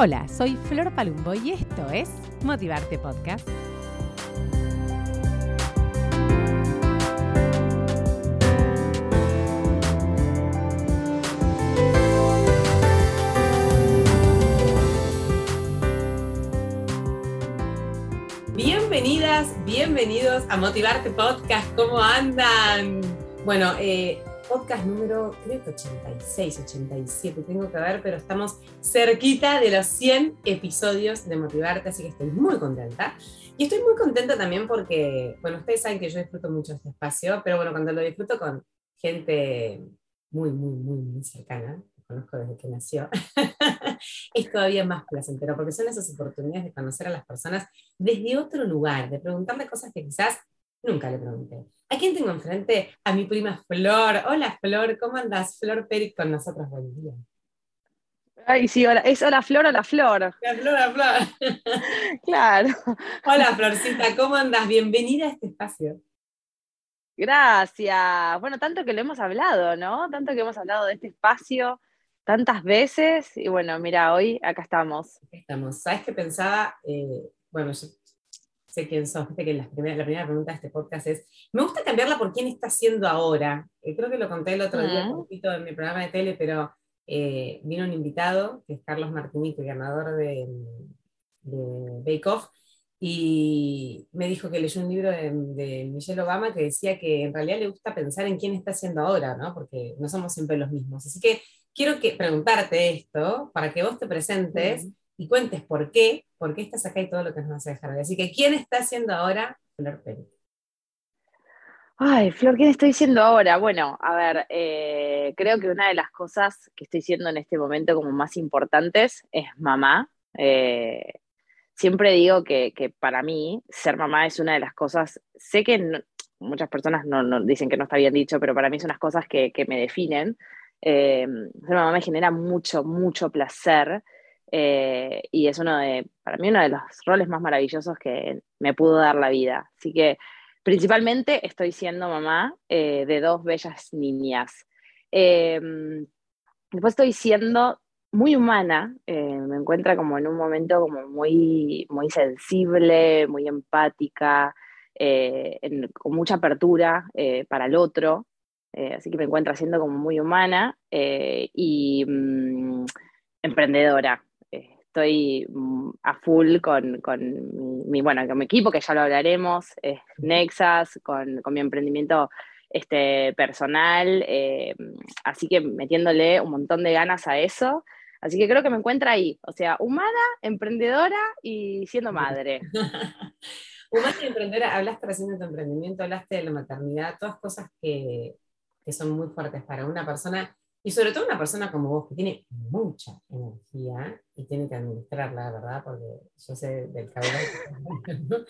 Hola, soy Flor Palumbo y esto es Motivarte Podcast. Bienvenidas, bienvenidos a Motivarte Podcast. ¿Cómo andan? Bueno, eh, podcast número, creo que 86, 87, tengo que ver, pero estamos cerquita de los 100 episodios de Motivarte, así que estoy muy contenta. Y estoy muy contenta también porque, bueno, ustedes saben que yo disfruto mucho este espacio, pero bueno, cuando lo disfruto con gente muy, muy, muy, muy cercana, que conozco desde que nació, es todavía más placentero, porque son esas oportunidades de conocer a las personas desde otro lugar, de preguntarle cosas que quizás nunca le pregunté. ¿A quién tengo enfrente? A mi prima Flor. Hola Flor, ¿cómo andas? Flor Peric con nosotros, buen día. Ay, sí, hola, es hola Flor, hola Flor. La Flor, la Flor. claro. Hola Florcita, ¿cómo andas? Bienvenida a este espacio. Gracias. Bueno, tanto que lo hemos hablado, ¿no? Tanto que hemos hablado de este espacio tantas veces. Y bueno, mira, hoy acá estamos. Estamos. ¿Sabes qué pensaba? Eh, bueno, yo sé quién sos, que la primera, la primera pregunta de este podcast es, me gusta cambiarla por quién está haciendo ahora. Eh, creo que lo conté el otro día un poquito en mi programa de tele, pero eh, vino un invitado, que es Carlos Martinique, ganador de, de Bake Off, y me dijo que leyó un libro de, de, Michelle Obama que decía que en realidad le gusta pensar en quién está haciendo ahora, ¿no? porque no somos siempre los mismos. Así que quiero que, preguntarte esto para que vos te presentes y cuentes por qué, por qué estás acá y todo lo que nos vas a dejar. Así que, ¿quién está haciendo ahora Flor Pérez? Ay, Flor, ¿quién estoy siendo ahora? Bueno, a ver, eh, creo que una de las cosas que estoy siendo en este momento como más importantes es mamá. Eh, siempre digo que, para mí ser mamá es una de las cosas, sé que muchas personas no, dicen que no está bien dicho, pero para mí son las cosas que, me definen. Eh, ser mamá me genera mucho, mucho placer. Eh, y es uno de, para mí, uno de los roles más maravillosos que me pudo dar la vida. Así que principalmente estoy siendo mamá eh, de dos bellas niñas. Em, después estoy siendo muy humana, eh, me encuentra como en un momento como muy, muy sensible, muy empática, con mucha apertura para el otro. así que me encuentra siendo como muy humana y mm, emprendedora estoy mm, a full con, mi, bueno, con mi equipo, que ya lo hablaremos, es Nexas, con, mi emprendimiento este, personal, eh, así que metiéndole un montón de ganas a eso. Así que creo que me encuentra ahí, o sea, humana, emprendedora y siendo madre. humana y emprendedora, hablaste recién de tu emprendimiento, hablaste de la maternidad, todas cosas que, que son muy fuertes para una persona y sobre todo una persona como vos, que tiene mucha energía y tiene que administrarla, ¿verdad? Porque yo sé del caudal.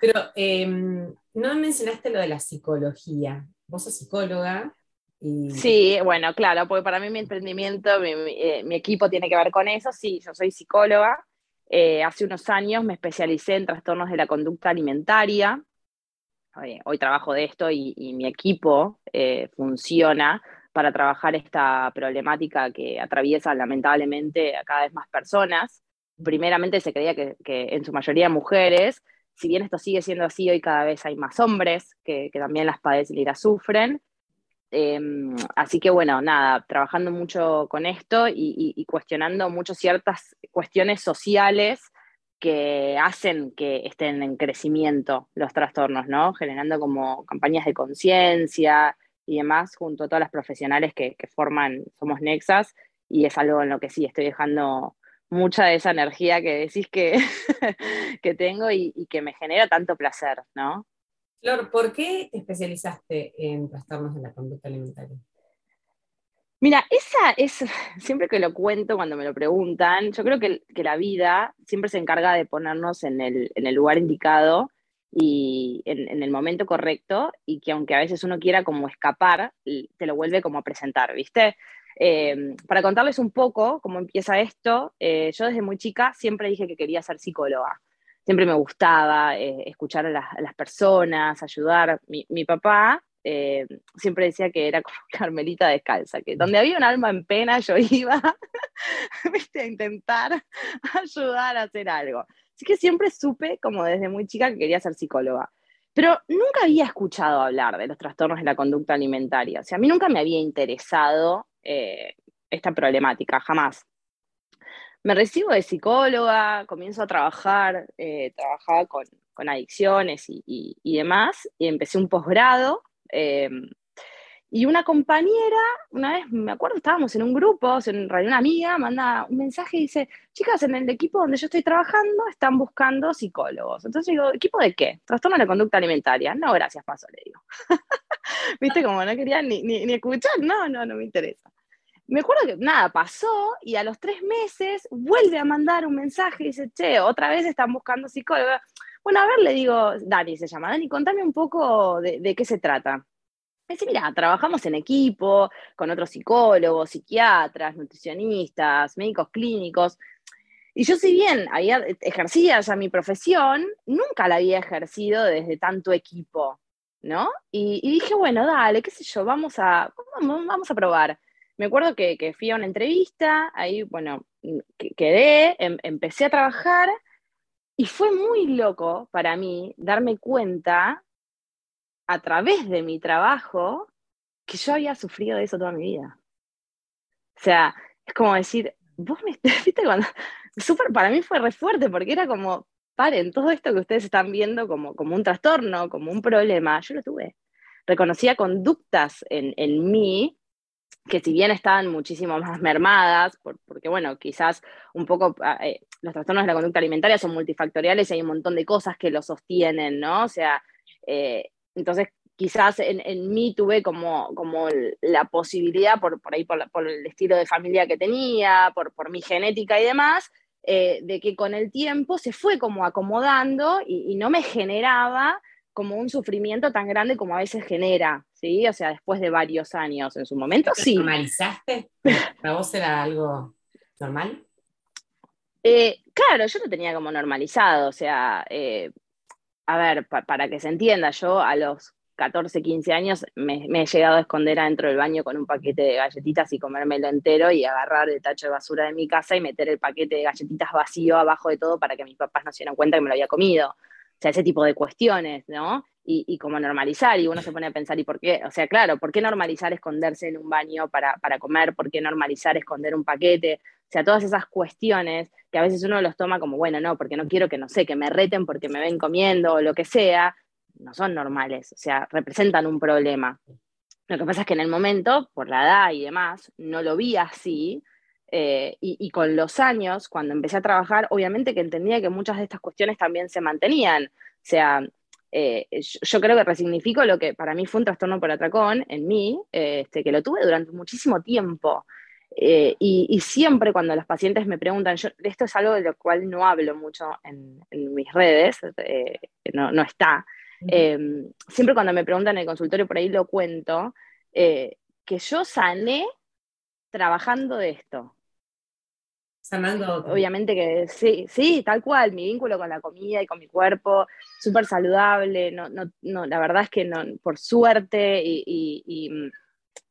Pero em, no mencionaste lo de la psicología. Vos sos psicóloga. Y... Sí, bueno, claro, porque para mí mi emprendimiento, mi, eh, equipo tiene que ver con eso. Sí, yo soy psicóloga. Eh, hace unos años me especialicé en trastornos de la conducta alimentaria. Hoy, trabajo de esto y, y mi equipo eh, funciona para trabajar esta problemática que atraviesa lamentablemente a cada vez más personas. Primeramente se creía que, en su mayoría mujeres, si bien esto sigue siendo así, hoy cada vez hay más hombres que, también las padecen y las sufren. Em, así que bueno, nada, trabajando mucho con esto y, cuestionando mucho ciertas cuestiones sociales que hacen que estén en crecimiento los trastornos, ¿no? Generando como campañas de conciencia, y demás, junto a todas las profesionales que, forman Somos Nexas, y es algo en lo que sí estoy dejando mucha de esa energía que decís que, que tengo y, que me genera tanto placer, ¿no? Flor, ¿por qué te especializaste en trastornos de la conducta alimentaria? Mira, esa es, siempre que lo cuento, cuando me lo preguntan, yo creo que, que la vida siempre se encarga de ponernos en el, en el lugar indicado y en, el momento correcto y que aunque a veces uno quiera como escapar, te lo vuelve como a presentar, ¿viste? Eh, para contarles un poco cómo empieza esto, eh, yo desde muy chica siempre dije que quería ser psicóloga. Siempre me gustaba eh, escuchar a las, personas, ayudar. Mi, mi papá siempre decía que era como Carmelita descalza, que donde había un alma en pena yo iba a intentar ayudar a hacer algo. Así que siempre supe, como desde muy chica, que quería ser psicóloga. Pero nunca había escuchado hablar de los trastornos de la conducta alimentaria. O sea, a mí nunca me había interesado eh, esta problemática, jamás. Me recibo de psicóloga, comienzo a trabajar, eh, trabajaba con, adicciones y, demás, y empecé un posgrado. Em, y una compañera, una vez, me acuerdo, estábamos en un grupo, en realidad una amiga, manda un mensaje y dice, chicas, en el equipo donde yo estoy trabajando están buscando psicólogos. Entonces digo, ¿equipo de qué? Trastorno de la conducta alimentaria. No, gracias, paso, le digo. Viste, como no quería ni, ni escuchar, no, no, no me interesa me acuerdo que nada, pasó y a los tres meses vuelve a mandar un mensaje y dice, che, otra vez están buscando psicóloga. Bueno, a ver, le digo, Dani se llama, Dani, contame un poco de, qué se trata. Me dice, mira, trabajamos en equipo con otros psicólogos, psiquiatras, nutricionistas, médicos clínicos. Y yo si bien había, ejercía ya mi profesión, nunca la había ejercido desde tanto equipo, ¿no? Y, dije, bueno, dale, qué sé yo, vamos a, vamos a probar me acuerdo que, fui a una entrevista, ahí, bueno, quedé, em, empecé a trabajar y fue muy loco para mí darme cuenta a través de mi trabajo que yo había sufrido de eso toda mi vida. O sea, es como decir, vos me viste súper, para mí fue re fuerte porque era como, paren, todo esto que ustedes están viendo como, como un trastorno, como un problema, yo lo tuve. Reconocía conductas en, en mí que si bien estaban muchísimo más mermadas, porque bueno, quizás un poco ah, eh, los trastornos de la conducta alimentaria son multifactoriales y hay un montón de cosas que lo sostienen, ¿no? O sea, eh, entonces quizás en, mí tuve como, como la posibilidad, por, por ahí por, el estilo de familia que tenía, por, por mi genética y demás, eh, de que con el tiempo se fue como acomodando y no me generaba como un sufrimiento tan grande como a veces genera, ¿sí? O sea, después de varios años. En su momento sí. ¿Normalizaste? ¿Para vos era algo normal? Eh, claro, yo lo tenía como normalizado, o sea, eh, a ver, para que se entienda, yo a los 14, 15 años me, he llegado a esconder adentro del baño con un paquete de galletitas y comérmelo entero y agarrar el tacho de basura de mi casa y meter el paquete de galletitas vacío abajo de todo para que mis papás no se dieran cuenta que me lo había comido. O sea, ese tipo de cuestiones, ¿no? Y, y, como normalizar, y uno se pone a pensar, ¿y por qué? O sea, claro, ¿por qué normalizar esconderse en un baño para, para comer? ¿Por qué normalizar esconder un paquete? O sea, todas esas cuestiones que a veces uno los toma como, bueno, no, porque no quiero que, no sé, que me reten porque me ven comiendo o lo que sea, no son normales, o sea, representan un problema. Lo que pasa es que en el momento, por la edad y demás, no lo vi así, eh, y, con los años, cuando empecé a trabajar, obviamente que entendía que muchas de estas cuestiones también se mantenían. O sea, eh, yo, creo que resignifico lo que para mí fue un trastorno por atracón en mí, este, que lo tuve durante muchísimo tiempo. Eh, y, siempre cuando los pacientes me preguntan, yo, esto es algo de lo cual no hablo mucho en, mis redes, no, no, está. siempre cuando me preguntan en el consultorio, por ahí lo cuento, que yo sané trabajando de esto. Obviamente que sí, sí, tal cual, mi vínculo con la comida y con mi cuerpo, súper saludable, no, no, no, la verdad es que no, por suerte y,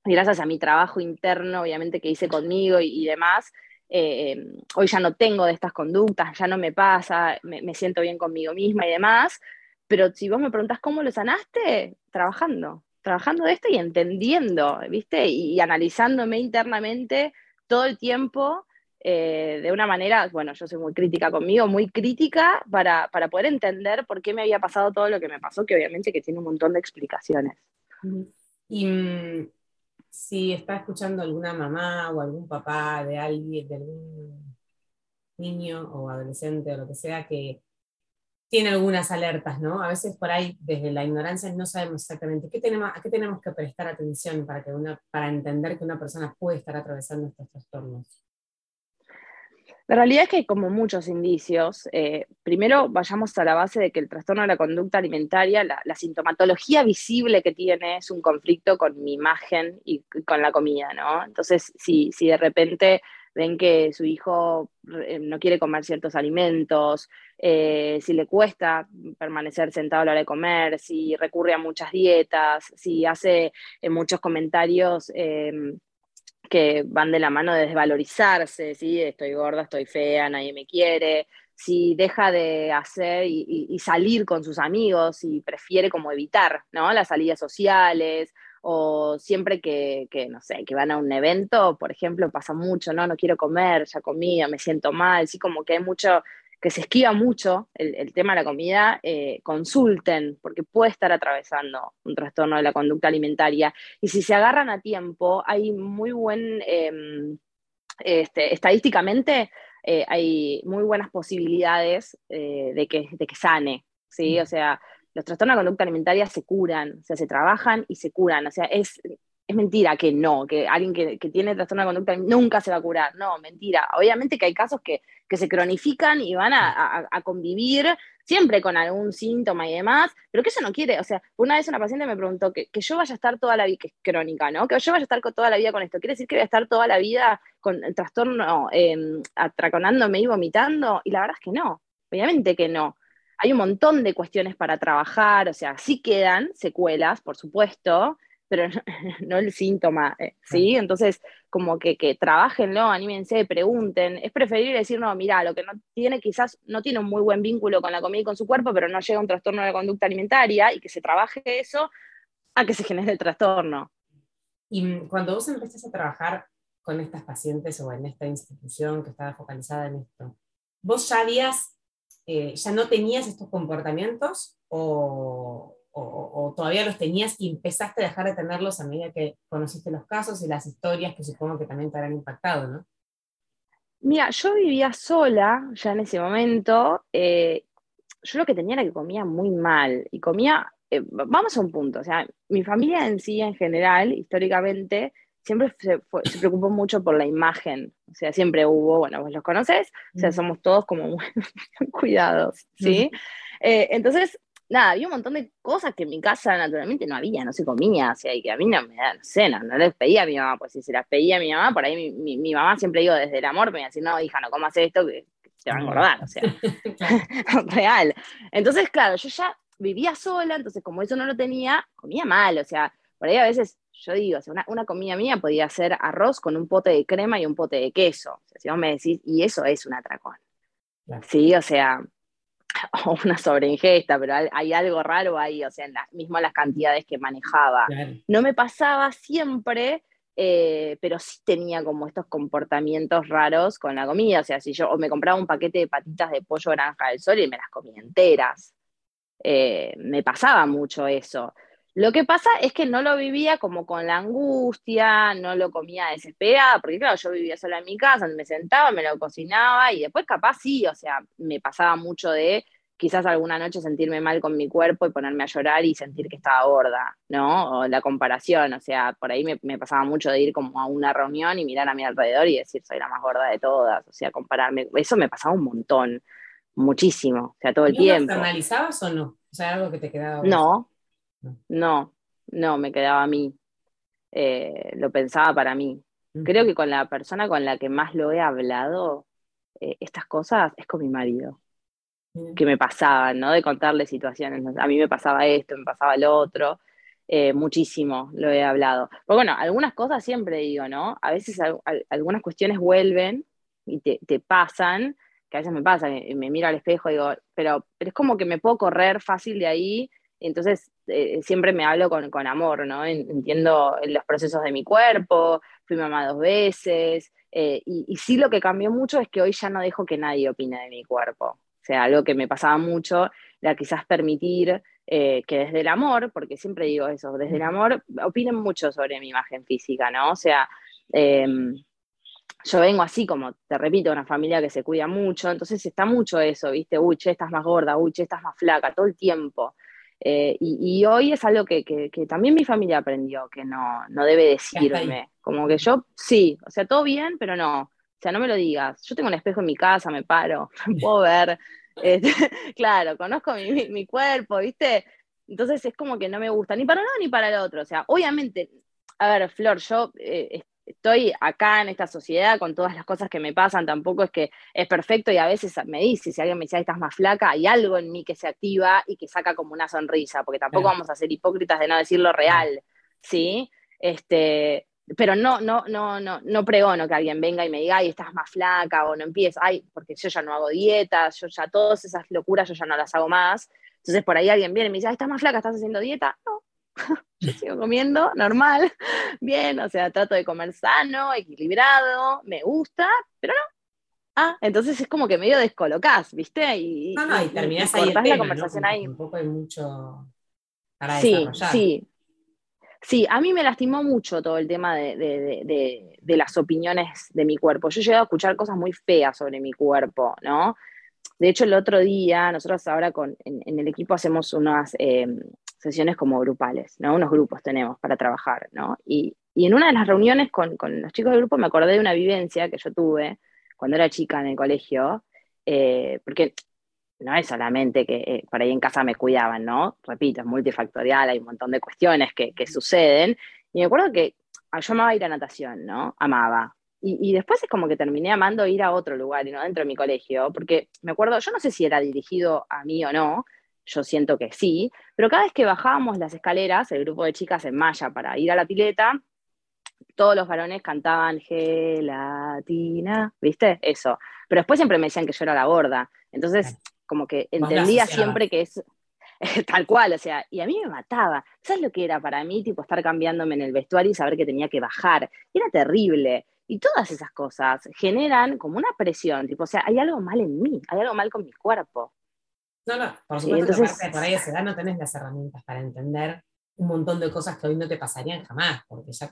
gracias a mi trabajo interno, obviamente que hice conmigo y, demás, eh, hoy ya no tengo de estas conductas, ya no me pasa, me, siento bien conmigo misma y demás, pero si vos me preguntás cómo lo sanaste, trabajando, trabajando de esto y entendiendo, ¿viste? y analizándome internamente todo el tiempo eh, de una manera, bueno, yo soy muy crítica conmigo, muy crítica para, poder entender por qué me había pasado todo lo que me pasó, que obviamente que tiene un montón de explicaciones. Y mm, si está escuchando alguna mamá o algún papá de alguien, de algún niño o adolescente o lo que sea que tiene algunas alertas, ¿no? A veces por ahí, desde la ignorancia, no sabemos exactamente qué tenemos, a qué tenemos que prestar atención para, que una, para entender que una persona puede estar atravesando estos trastornos. La realidad es que como muchos indicios. Eh, primero, vayamos a la base de que el trastorno de la conducta alimentaria, la, sintomatología visible que tiene es un conflicto con mi imagen y, con la comida, ¿no? Entonces, si, si de repente ven que su hijo eh, no quiere comer ciertos alimentos, eh, si le cuesta permanecer sentado a la hora de comer, si recurre a muchas dietas, si hace muchos comentarios em, que van de la mano de desvalorizarse, ¿sí? estoy gorda, estoy fea, nadie me quiere, si deja de hacer y, salir con sus amigos y prefiere como evitar ¿no? las salidas sociales o siempre que, que, no sé, que van a un evento, por ejemplo, pasa mucho, no, no quiero comer, ya comí, me siento mal, sí, como que hay mucho, que se esquiva mucho el, tema de la comida, eh, consulten, porque puede estar atravesando un trastorno de la conducta alimentaria. Y si se agarran a tiempo, hay muy buen, em, este, estadísticamente, eh, hay muy buenas posibilidades eh, de, que, de que sane, ¿sí? Mm. O sea, los trastornos de conducta alimentaria se curan, o sea, se trabajan y se curan, o sea, es, es mentira que no, que alguien que, tiene trastorno de conducta nunca se va a curar. No, mentira. Obviamente que hay casos que, se cronifican y van a, convivir siempre con algún síntoma y demás, pero que eso no quiere. O sea, una vez una paciente me preguntó que, yo vaya a estar toda la vida, que es crónica, ¿no? Que yo vaya a estar toda la vida con esto. ¿Quiere decir que voy a estar toda la vida con el trastorno em, atraconándome y vomitando? Y la verdad es que no. Obviamente que no. Hay un montón de cuestiones para trabajar, o sea, sí quedan secuelas, por supuesto, pero no, el síntoma, eh, ¿sí? Entonces, como que, que trabajenlo, anímense, pregunten. Es preferible decir, no, mira, lo que no tiene quizás no tiene un muy buen vínculo con la comida y con su cuerpo, pero no llega a un trastorno de conducta alimentaria y que se trabaje eso a que se genere el trastorno. Y cuando vos empezaste a trabajar con estas pacientes o en esta institución que estaba focalizada en esto, ¿vos ya habías, eh, ya no tenías estos comportamientos o, o, todavía los tenías y empezaste a dejar de tenerlos a medida que conociste los casos y las historias que supongo que también te habrán impactado, ¿no? Mira, yo vivía sola ya en ese momento. Eh, yo lo que tenía era que comía muy mal y comía, eh, vamos a un punto, o sea, mi familia en sí en general, históricamente, siempre se, preocupó mucho por la imagen, o sea, siempre hubo, bueno, vos los conoces, o sea, somos todos como muy, cuidados, ¿sí? Eh, entonces, nada, había un montón de cosas que en mi casa naturalmente no había, no se comía, o sea, y que a mí no me da, no sé, no, les pedía a mi mamá, pues si se las pedía a mi mamá, por ahí mi, mi, mamá siempre digo desde el amor, me iba a decir, no, hija, no comas esto, que te va a engordar, o sea, real. Entonces, claro, yo ya vivía sola, entonces como eso no lo tenía, comía mal, o sea, por ahí a veces yo digo, o sea, una, una, comida mía podía ser arroz con un pote de crema y un pote de queso, o sea, si vos me decís, y eso es un atracón. Sí, o sea, o una sobreingesta, pero hay algo raro ahí, o sea, en mismo las cantidades que manejaba. No me pasaba siempre, eh, pero sí tenía como estos comportamientos raros con la comida, o sea, si yo me compraba un paquete de patitas de pollo granja del sol y me las comía enteras, eh, me pasaba mucho eso. Lo que pasa es que no lo vivía como con la angustia, no lo comía desesperada, porque claro, yo vivía sola en mi casa, me sentaba, me lo cocinaba y después capaz sí, o sea, me pasaba mucho de quizás alguna noche sentirme mal con mi cuerpo y ponerme a llorar y sentir que estaba gorda, ¿no? O la comparación, o sea, por ahí me, pasaba mucho de ir como a una reunión y mirar a mi alrededor y decir, soy la más gorda de todas, o sea, compararme, eso me pasaba un montón, muchísimo, o sea, todo el tiempo. ¿Lo analizabas o no? O sea, algo que te quedaba... No, no, no, me quedaba a mí. Eh, lo pensaba para mí. Creo que con la persona con la que más lo he hablado, eh, estas cosas, es con mi marido. Que me pasaban, ¿no? De contarle situaciones. A mí me pasaba esto, me pasaba lo otro. Eh, muchísimo lo he hablado. Pero bueno, algunas cosas siempre digo, ¿no? A veces algunas cuestiones vuelven y te, te, pasan, que a veces me pasa, me, me miro al espejo y digo, pero, pero es como que me puedo correr fácil de ahí entonces, eh, siempre me hablo con, con, amor, ¿no? Entiendo los procesos de mi cuerpo, fui mamá dos veces, eh, y, sí lo que cambió mucho es que hoy ya no dejo que nadie opine de mi cuerpo. O sea, algo que me pasaba mucho era quizás permitir eh, que desde el amor, porque siempre digo eso, desde el amor opinen mucho sobre mi imagen física, ¿no? O sea, em, yo vengo así como, te repito, una familia que se cuida mucho, entonces está mucho eso, ¿viste? Uy, estás más gorda, uy, che, estás más flaca, todo el tiempo. Eh, y, hoy es algo que, también mi familia aprendió, que no, no debe decirme. Como que yo, sí, o sea, todo bien, pero no. O sea, no me lo digas. Yo tengo un espejo en mi casa, me paro, me puedo ver. Este, claro, conozco mi, cuerpo, ¿viste? Entonces es como que no me gusta ni para uno ni para el otro. O sea, obviamente, a ver, Flor, yo eh, estoy acá en esta sociedad con todas las cosas que me pasan, tampoco es que es perfecto y a veces me dice, si alguien me dice, estás más flaca, hay algo en mí que se activa y que saca como una sonrisa, porque tampoco vamos a ser hipócritas de no decir lo real, ¿sí? Este, pero no, no, no, no, no pregono que alguien venga y me diga, ay, estás más flaca, o no empieces, ay, porque yo ya no hago dietas, yo ya todas esas locuras yo ya no las hago más. Entonces por ahí alguien viene y me dice, ay, estás más flaca, estás haciendo dieta. No, yo sigo comiendo normal, bien, o sea, trato de comer sano, equilibrado, me gusta, pero no. Ah, entonces es como que medio descolocás, ¿viste? Y, no, no, y terminás ahí el la conversación ahí. Tampoco hay mucho para sí, desarrollar. Sí, Sí, a mí me lastimó mucho todo el tema de, las opiniones de mi cuerpo. Yo he llegado a escuchar cosas muy feas sobre mi cuerpo, ¿no? De hecho, el otro día, nosotros ahora con, en, el equipo hacemos unas eh, sesiones como grupales, ¿no? Unos grupos tenemos para trabajar, ¿no? Y, en una de las reuniones con, los chicos del grupo me acordé de una vivencia que yo tuve cuando era chica en el colegio, eh, porque no es solamente que eh, por ahí en casa me cuidaban, ¿no? Repito, es multifactorial, hay un montón de cuestiones que, suceden. Y me acuerdo que ah, yo amaba ir a natación, ¿no? Amaba. Y, después es como que terminé amando ir a otro lugar y no dentro de mi colegio, porque me acuerdo, yo no sé si era dirigido a mí o no, yo siento que sí, pero cada vez que bajábamos las escaleras, el grupo de chicas en malla para ir a la pileta, todos los varones cantaban gelatina, ¿viste? Eso. Pero después siempre me decían que yo era la gorda. Entonces, como que entendía siempre que es tal cual, o sea, y a mí me mataba. ¿Sabes lo que era para mí, tipo, estar cambiándome en el vestuario y saber que tenía que bajar? Era terrible. Y todas esas cosas generan como una presión, tipo, o sea, hay algo mal en mí, hay algo mal con mi cuerpo. No, no, por supuesto que por ahí a esa edad no tenés las herramientas para entender un montón de cosas que hoy no te pasarían jamás, porque ya,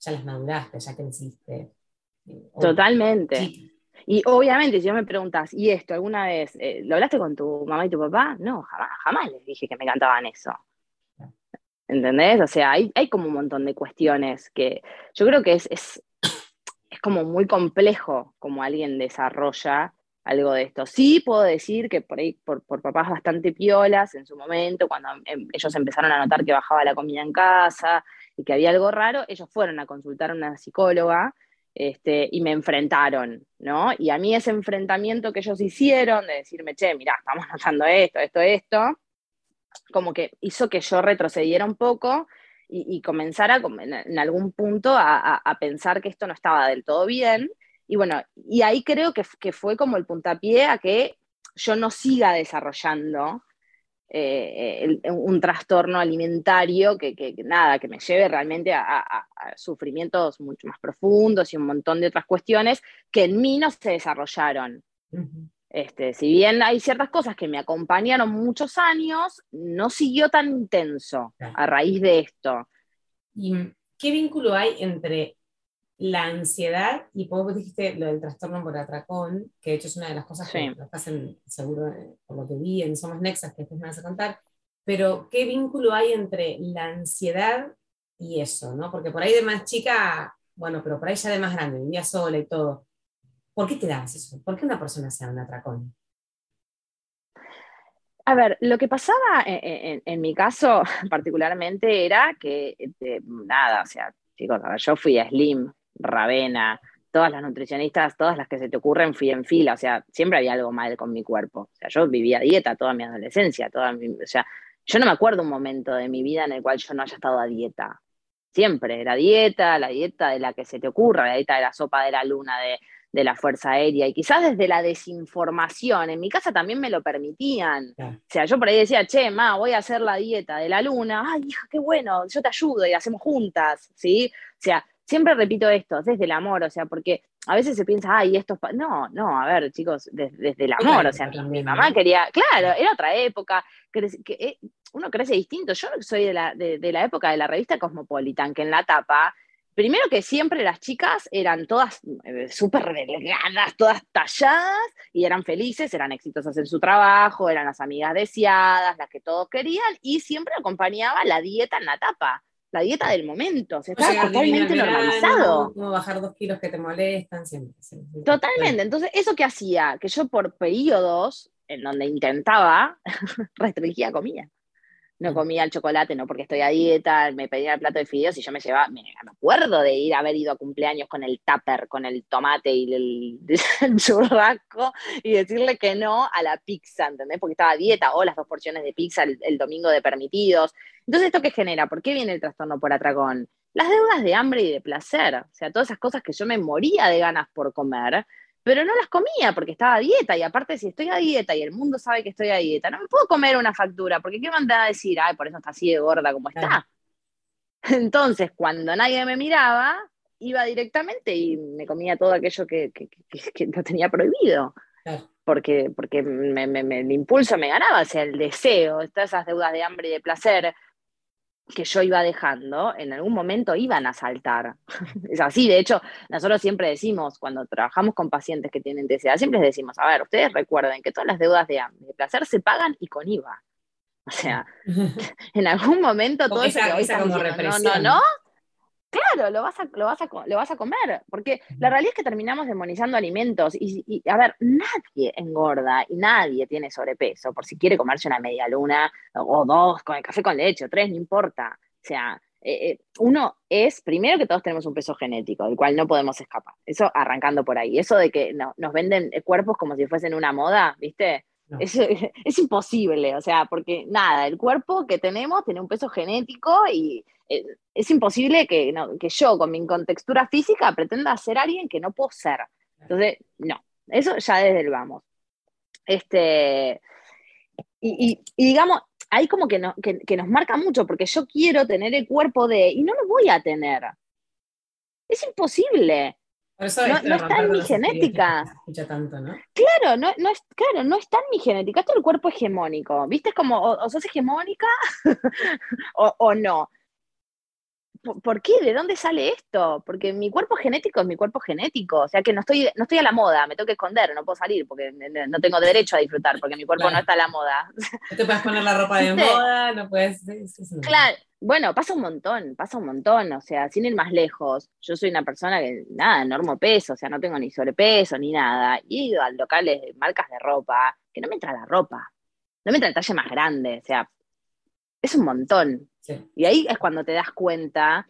ya las maduraste, ya creciste. Eh, Totalmente. Y obviamente, si vos me preguntas, ¿y esto alguna vez eh, lo hablaste con tu mamá y tu papá? No, jamás, jamás les dije que me cantaban eso. ¿Entendés? O sea, hay, hay como un montón de cuestiones que yo creo que es, es, es como muy complejo como alguien desarrolla algo de esto. Sí puedo decir que por ahí, por, por, papás bastante piolas en su momento, cuando em, ellos empezaron a notar que bajaba la comida en casa y que había algo raro, ellos fueron a consultar a una psicóloga este, y me enfrentaron, ¿no? Y a mí ese enfrentamiento que ellos hicieron, de decirme, che, mirá, estamos notando esto, esto, esto, como que hizo que yo retrocediera un poco y, comenzara en, algún punto a, pensar que esto no estaba del todo bien. Y bueno, y ahí creo que, que fue como el puntapié a que yo no siga desarrollando eh, un trastorno alimentario que, nada, que me lleve realmente a, sufrimientos mucho más profundos y un montón de otras cuestiones que en mí no se desarrollaron. este, si bien hay ciertas cosas que me acompañaron muchos años, no siguió tan intenso a raíz de esto. ¿Y qué vínculo hay entre la ansiedad, y vos dijiste lo del trastorno por atracón, que de hecho es una de las cosas que nos pasan seguro eh, por lo que vi en Somos Nexas, que después me vas a contar, pero ¿qué vínculo hay entre la ansiedad y eso? ¿no? Porque por ahí de más chica, bueno, pero por ahí ya de más grande, vivía sola y todo. ¿Por qué te das eso? ¿Por qué una persona sea un atracón? A ver, lo que pasaba en, mi caso particularmente era que, eh, nada, o sea, chicos, a ver, yo fui a Slim, Ravena, todas las nutricionistas, todas las que se te ocurren, fui en fila, o sea, siempre había algo mal con mi cuerpo. O sea, yo vivía dieta toda mi adolescencia, toda o sea, yo no me acuerdo un momento de mi vida en el cual yo no haya estado a dieta. Siempre, la dieta, la dieta de la que se te ocurra, la dieta de la sopa de la luna, de, de la Fuerza Aérea, y quizás desde la desinformación, en mi casa también me lo permitían. O sea, yo por ahí decía, che, ma, voy a hacer la dieta de la luna, ay, hija, qué bueno, yo te ayudo y la hacemos juntas, ¿sí? O sea, siempre repito esto, desde el amor, o sea, porque a veces se piensa, ay, esto es... No, no, a ver, chicos, desde, el amor, o sea, mi, mamá quería, claro, era otra época, que, eh, uno crece distinto. Yo soy de la, de, la época de la revista Cosmopolitan, que en la tapa, primero que siempre las chicas eran todas eh, súper delgadas, todas talladas, y eran felices, eran exitosas en su trabajo, eran las amigas deseadas, las que todos querían, y siempre acompañaba la dieta en la tapa la dieta del momento, se está totalmente normalizado. Como bajar dos kilos que te molestan siempre. Totalmente, entonces eso que hacía, que yo por periodos en donde intentaba, restringía comida. No comía el chocolate, no porque estoy a dieta, me pedía el plato de fideos y yo me llevaba, me, acuerdo de ir a haber ido a cumpleaños con el tupper, con el tomate y el, churrasco y decirle que no a la pizza, ¿entendés? Porque estaba a dieta o las dos porciones de pizza el, el domingo de permitidos. Entonces, ¿esto qué genera? ¿Por qué viene el trastorno por atracón? Las deudas de hambre y de placer, o sea, todas esas cosas que yo me moría de ganas por comer, pero no las comía porque estaba a dieta y aparte si estoy a dieta y el mundo sabe que estoy a dieta, no me puedo comer una factura porque ¿qué van a decir? Ay, por eso está así de gorda como está. Entonces, cuando nadie me miraba, iba directamente y me comía todo aquello que, que, no tenía prohibido. Porque, porque el impulso me ganaba, o sea, el deseo, todas esas deudas de hambre y de placer, que yo iba dejando, en algún momento iban a saltar. es así, de hecho, nosotros siempre decimos, cuando trabajamos con pacientes que tienen TCA, siempre les decimos, a ver, ustedes recuerden que todas las deudas de, de placer se pagan y con IVA. O sea, en algún momento todo eso no, no, no, Claro, lo vas, a, lo, vas a, lo vas a comer, porque la realidad es que terminamos demonizando alimentos y, a ver, nadie engorda y nadie tiene sobrepeso por si quiere comerse una media luna o dos con el café con leche o tres, no importa. O sea, eh, eh, uno es, primero que todos tenemos un peso genético, del cual no podemos escapar. Eso arrancando por ahí. Eso de que nos venden cuerpos como si fuesen una moda, ¿viste? Es, es, imposible, o sea, porque nada, el cuerpo que tenemos tiene un peso genético y eh, es imposible que, yo con mi contextura física pretenda ser alguien que no puedo ser. Entonces, no, eso ya desde el vamos. Este, y, digamos, ahí como que, que, nos marca mucho, porque yo quiero tener el cuerpo de, y no lo voy a tener. Es imposible. No, está en mi genética. Claro, no, no es, claro, no está en mi genética. Esto es el cuerpo hegemónico. ¿Viste? Es como, o, sos hegemónica o, o, no. ¿Por qué? ¿De dónde sale esto? Porque mi cuerpo genético es mi cuerpo genético, o sea que no estoy, no estoy a la moda, me tengo que esconder, no puedo salir porque no tengo derecho a disfrutar porque mi cuerpo no está a la moda. No te puedes poner la ropa de moda, no puedes... Claro, bueno, pasa un montón, pasa un montón, o sea, sin ir más lejos, yo soy una persona que, nada, enorme peso, o sea, no tengo ni sobrepeso ni nada, y he ido a locales de marcas de ropa, que no me entra la ropa, no me entra el talle más grande, o sea, es un montón. Y ahí es cuando te das cuenta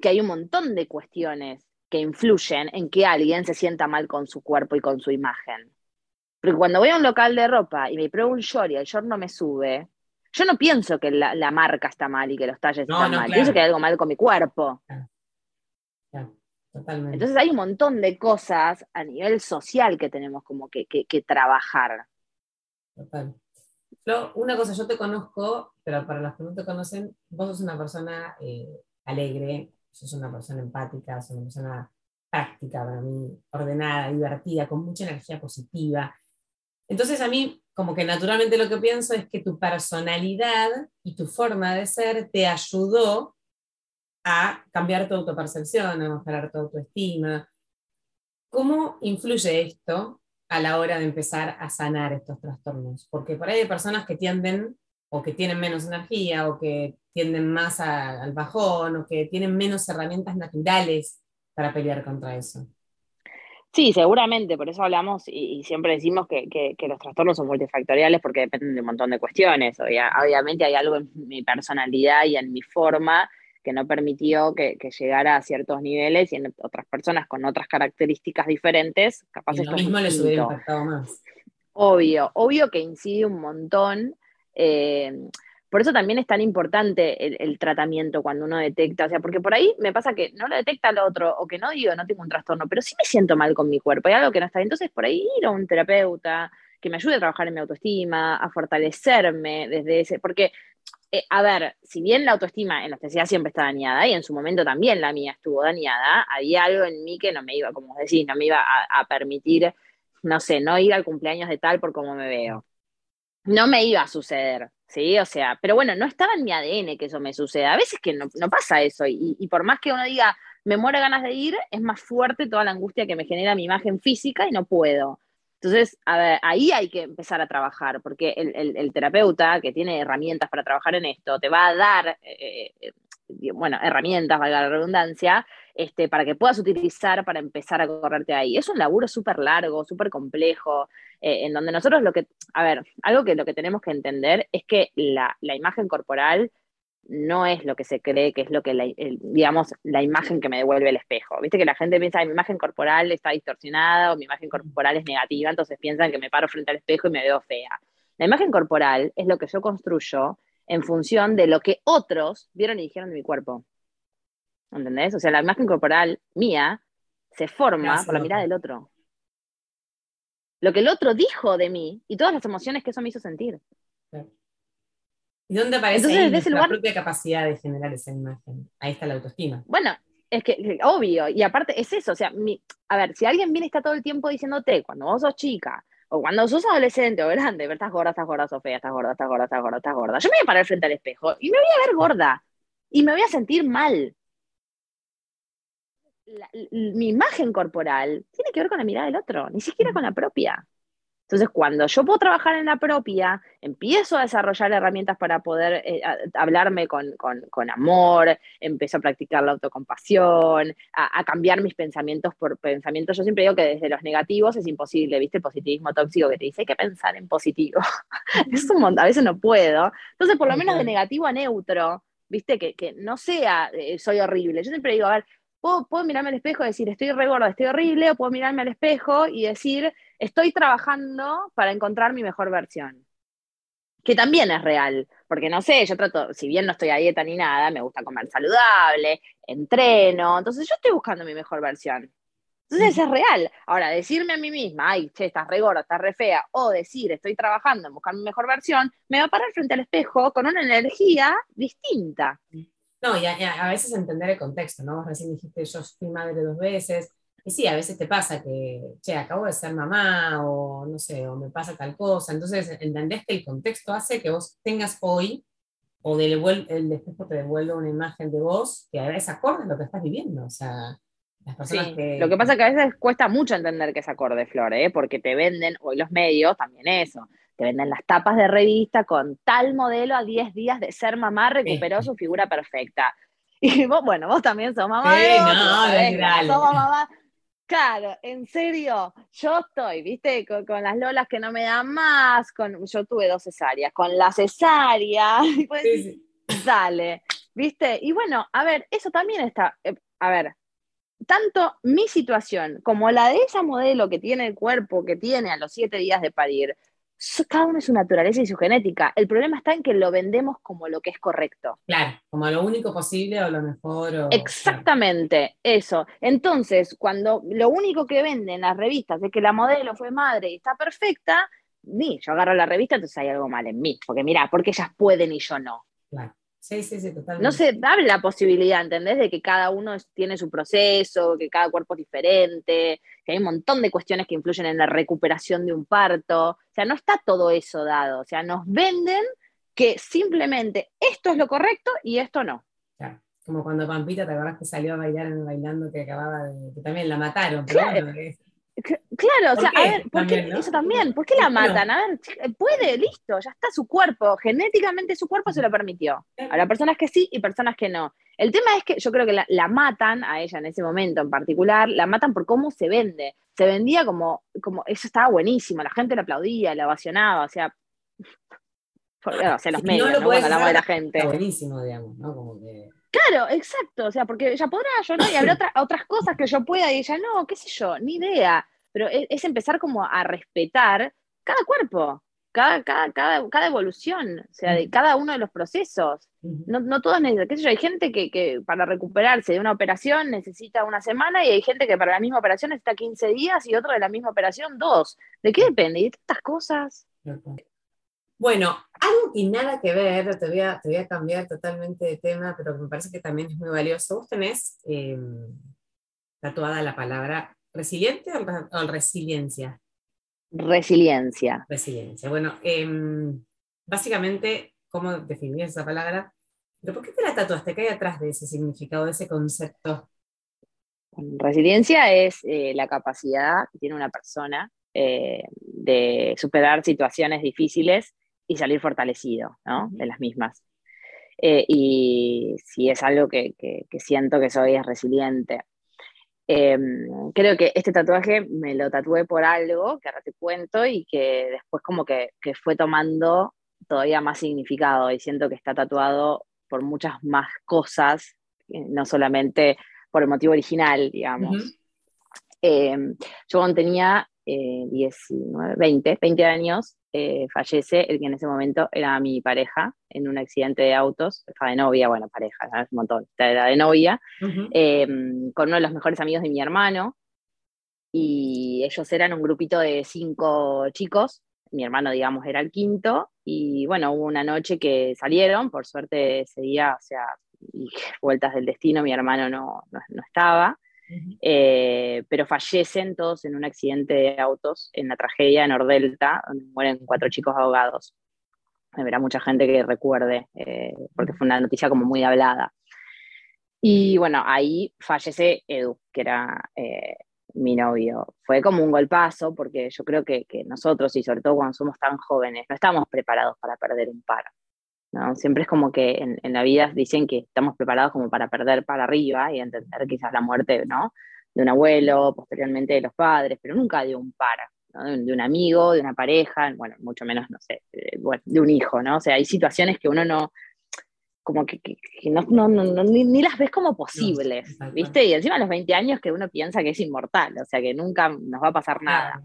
que hay un montón de cuestiones que influyen en que alguien se sienta mal con su cuerpo y con su imagen. Porque cuando voy a un local de ropa y me pruebo un short y el short no me sube, yo no pienso que la, marca está mal y que los talles están mal. Pienso que hay algo mal con mi cuerpo. Totalmente. Entonces hay un montón de cosas a nivel social que tenemos como que, que trabajar. Total una cosa, yo te conozco, pero para los que no te conocen, vos sos una persona eh, alegre, sos una persona empática, sos una persona práctica para mí, ordenada, divertida, con mucha energía positiva. Entonces a mí, como que naturalmente lo que pienso es que tu personalidad y tu forma de ser te ayudó a cambiar tu autopercepción, a mejorar tu autoestima. ¿Cómo influye esto a la hora de empezar a sanar estos trastornos, porque por ahí hay personas que tienden o que tienen menos energía o que tienden más al bajón o que tienen menos herramientas naturales para pelear contra eso. Sí, seguramente, por eso hablamos y, siempre decimos que, que, los trastornos son multifactoriales porque dependen de un montón de cuestiones. Obviamente hay algo en mi personalidad y en mi forma que no permitió que, llegara a ciertos niveles y en otras personas con otras características diferentes, capaz y lo mismo les hubiera impactado más. Obvio, obvio que incide un montón. Eh, por eso también es tan importante el, tratamiento cuando uno detecta, o sea, porque por ahí me pasa que no lo detecta el otro, o que no digo, no tengo un trastorno, pero sí me siento mal con mi cuerpo, hay algo que no está bien. Entonces, por ahí ir a un terapeuta que me ayude a trabajar en mi autoestima, a fortalecerme desde ese, porque eh, a ver, si bien la autoestima en la sociedad siempre está dañada, y en su momento también la mía estuvo dañada, había algo en mí que no me iba, como decís, no me iba a, permitir, no sé, no ir al cumpleaños de tal por cómo me veo. No me iba a suceder, ¿sí? O sea, pero bueno, no estaba en mi ADN que eso me suceda. A veces que no, pasa eso, y, y, por más que uno diga, me muero ganas de ir, es más fuerte toda la angustia que me genera mi imagen física y no puedo. Entonces, a ver, ahí hay que empezar a trabajar, porque el, terapeuta que tiene herramientas para trabajar en esto te va a dar, eh, eh, bueno, herramientas, valga la redundancia, este, para que puedas utilizar para empezar a correrte ahí. Es un laburo súper largo, súper complejo, eh, en donde nosotros lo que, a ver, algo que lo que tenemos que entender es que la, imagen corporal no es lo que se cree que es lo que, digamos, la imagen que me devuelve el espejo. Viste que la gente piensa, que mi imagen corporal está distorsionada o mi imagen corporal es negativa, entonces piensan que me paro frente al espejo y me veo fea. La imagen corporal es lo que yo construyo en función de lo que otros vieron y dijeron de mi cuerpo. ¿Entendés? O sea, la imagen corporal mía se forma por la mirada del otro. Lo que el otro dijo de mí y todas las emociones que eso me hizo sentir. ¿Y dónde aparece ahí la propia capacidad de generar esa imagen? Ahí está la autoestima. Bueno, es que, obvio, y aparte es eso, o sea, a ver, si alguien viene está todo el tiempo diciéndote, cuando vos sos chica, o cuando sos adolescente o grande, ver, estás gorda, estás gorda, Sofía, estás gorda, estás gorda, estás gorda, estás gorda. Yo me voy a parar frente al espejo y me voy a ver gorda y me voy a sentir mal. mi imagen corporal tiene que ver con la mirada del otro, ni siquiera con la propia. Entonces, cuando yo puedo trabajar en la propia, empiezo a desarrollar herramientas para poder eh, hablarme con, amor, empiezo a practicar la autocompasión, a, cambiar mis pensamientos por pensamientos. Yo siempre digo que desde los negativos es imposible, ¿viste? El positivismo tóxico que te dice hay que pensar en positivo. es un montón, a veces no puedo. Entonces, por lo menos de negativo a neutro, ¿viste? Que, que no sea eh, soy horrible. Yo siempre digo, a ver, Puedo, puedo, mirarme al espejo y decir, estoy re gorda, estoy horrible, o puedo mirarme al espejo y decir, estoy trabajando para encontrar mi mejor versión. Que también es real, porque no sé, yo trato, si bien no estoy a dieta ni nada, me gusta comer saludable, entreno, entonces yo estoy buscando mi mejor versión. Entonces es real. Ahora, decirme a mí misma, ay, che, estás re gorda, estás re fea, o decir, estoy trabajando en buscar mi mejor versión, me va a parar frente al espejo con una energía distinta. No, y a, veces entender el contexto, ¿no? Vos recién dijiste, yo fui madre dos veces, y sí, a veces te pasa que, che, acabo de ser mamá o no sé, o me pasa tal cosa. Entonces, entendés que el contexto hace que vos tengas hoy, o del, el espejo te devuelva una imagen de vos que a veces acorde a lo que estás viviendo. O sea, las personas que... Lo que pasa es que a veces cuesta mucho entender que es acorde, Flor, ¿eh? porque te venden, hoy los medios también eso, te venden las tapas de revista con tal modelo a 10 días de ser mamá recuperó su figura perfecta. Y vos, bueno, vos también sos mamá. Sí, no, no, sos mamá Claro, en serio, yo estoy, viste, con, las lolas que no me dan más, con, yo tuve dos cesáreas, con la cesárea, pues, dale, viste, y bueno, a ver, eso también está, eh, a ver, tanto mi situación como la de esa modelo que tiene el cuerpo que tiene a los siete días de parir, cada uno es su naturaleza y su genética. El problema está en que lo vendemos como lo que es correcto. Claro, como lo único posible o lo mejor. Exactamente, eso. Entonces, cuando lo único que venden las revistas es que la modelo fue madre y está perfecta, ni yo agarro la revista, entonces hay algo mal en mí. Porque mira, porque ellas pueden y yo no. Claro. Sí, sí, sí, totalmente. No se da la posibilidad, ¿entendés? De que cada uno tiene su proceso, que cada cuerpo es diferente, que hay un montón de cuestiones que influyen en la recuperación de un parto. O sea, no está todo eso dado. O sea, nos venden que simplemente esto es lo correcto y esto no. Claro. Como cuando Pampita, ¿te acordás que salió a bailar en bailando que acababa de. que también la mataron? claro. Claro, o sea, a ver, ¿por qué, eso también, ¿por qué la matan? A ver, puede, listo, ya está su cuerpo, genéticamente su cuerpo se lo permitió. Habrá personas que sí y personas que no. El tema es que yo creo que la, matan a ella en ese momento en particular, la matan por cómo se vende. Se vendía como, como eso estaba buenísimo, la gente la aplaudía, la ovacionaba, o sea, o sea los medios, no, Cuando hablamos de la gente. buenísimo, digamos, ¿no? Como que Claro, exacto, o sea, porque ella podrá, yo no, y habrá otras cosas que yo pueda y ella no, qué sé yo, ni idea, pero e, es, empezar como a respetar cada cuerpo, cada, cada, cada, evolución, o sea, de cada uno de los procesos. No, no todos necesitan, qué sé yo, hay gente que, que, para recuperarse de una operación necesita una semana y hay gente que para la misma operación necesita 15 días y otro de la misma operación dos. ¿De qué depende? ¿Y de estas cosas? Bueno, algo que nada que ver, te voy, a, te voy a cambiar totalmente de tema, pero que me parece que también es muy valioso. Vos tenés em, tatuada la palabra resiliente o, resiliencia. Resiliencia. Resiliencia. Bueno, em, básicamente, ¿cómo definirías esa palabra? ¿Pero por qué te la tatuaste? ¿Qué hay atrás de ese significado, de ese concepto? Resiliencia es eh, la capacidad que tiene una persona eh, de superar situaciones difíciles y salir fortalecido ¿no? de las mismas. Eh, y si es algo que, siento que soy es resiliente. Em, creo que este tatuaje me lo tatué por algo, que ahora te cuento, y que después como que, fue tomando todavía más significado y siento que está tatuado por muchas más cosas, eh, no solamente por el motivo original, digamos. Em, yo cuando tenía 19, 20, 20 años, eh, fallece el que en ese momento era mi pareja en un accidente de autos, estaba de novia, bueno, pareja, ¿sabes? un montón, era de novia, em, con uno de los mejores amigos de mi hermano, y ellos eran un grupito de cinco chicos, mi hermano, digamos, era el quinto, y bueno, hubo una noche que salieron, por suerte ese día, o sea, y vueltas del destino, mi hermano no, no estaba, eh, pero fallecen todos en un accidente de autos en la tragedia de Nordelta, donde mueren cuatro chicos ahogados. Habrá mucha gente que recuerde, eh, porque fue una noticia como muy hablada. Y bueno, ahí fallece Edu, que era eh, mi novio. Fue como un golpazo, porque yo creo que, que, nosotros, y sobre todo cuando somos tan jóvenes, no estamos preparados para perder un par. Siempre es como que en, la vida dicen que estamos preparados como para perder para arriba y entender quizás la muerte, ¿no? De un abuelo, posteriormente de los padres, pero nunca de un para, de, un amigo, de una pareja, bueno, mucho menos, no sé, de, bueno, de un hijo, ¿no? O sea, hay situaciones que uno no, como que, no, no, no ni, las ves como posibles, ¿viste? Y encima a los 20 años que uno piensa que es inmortal, o sea, que nunca nos va a pasar nada.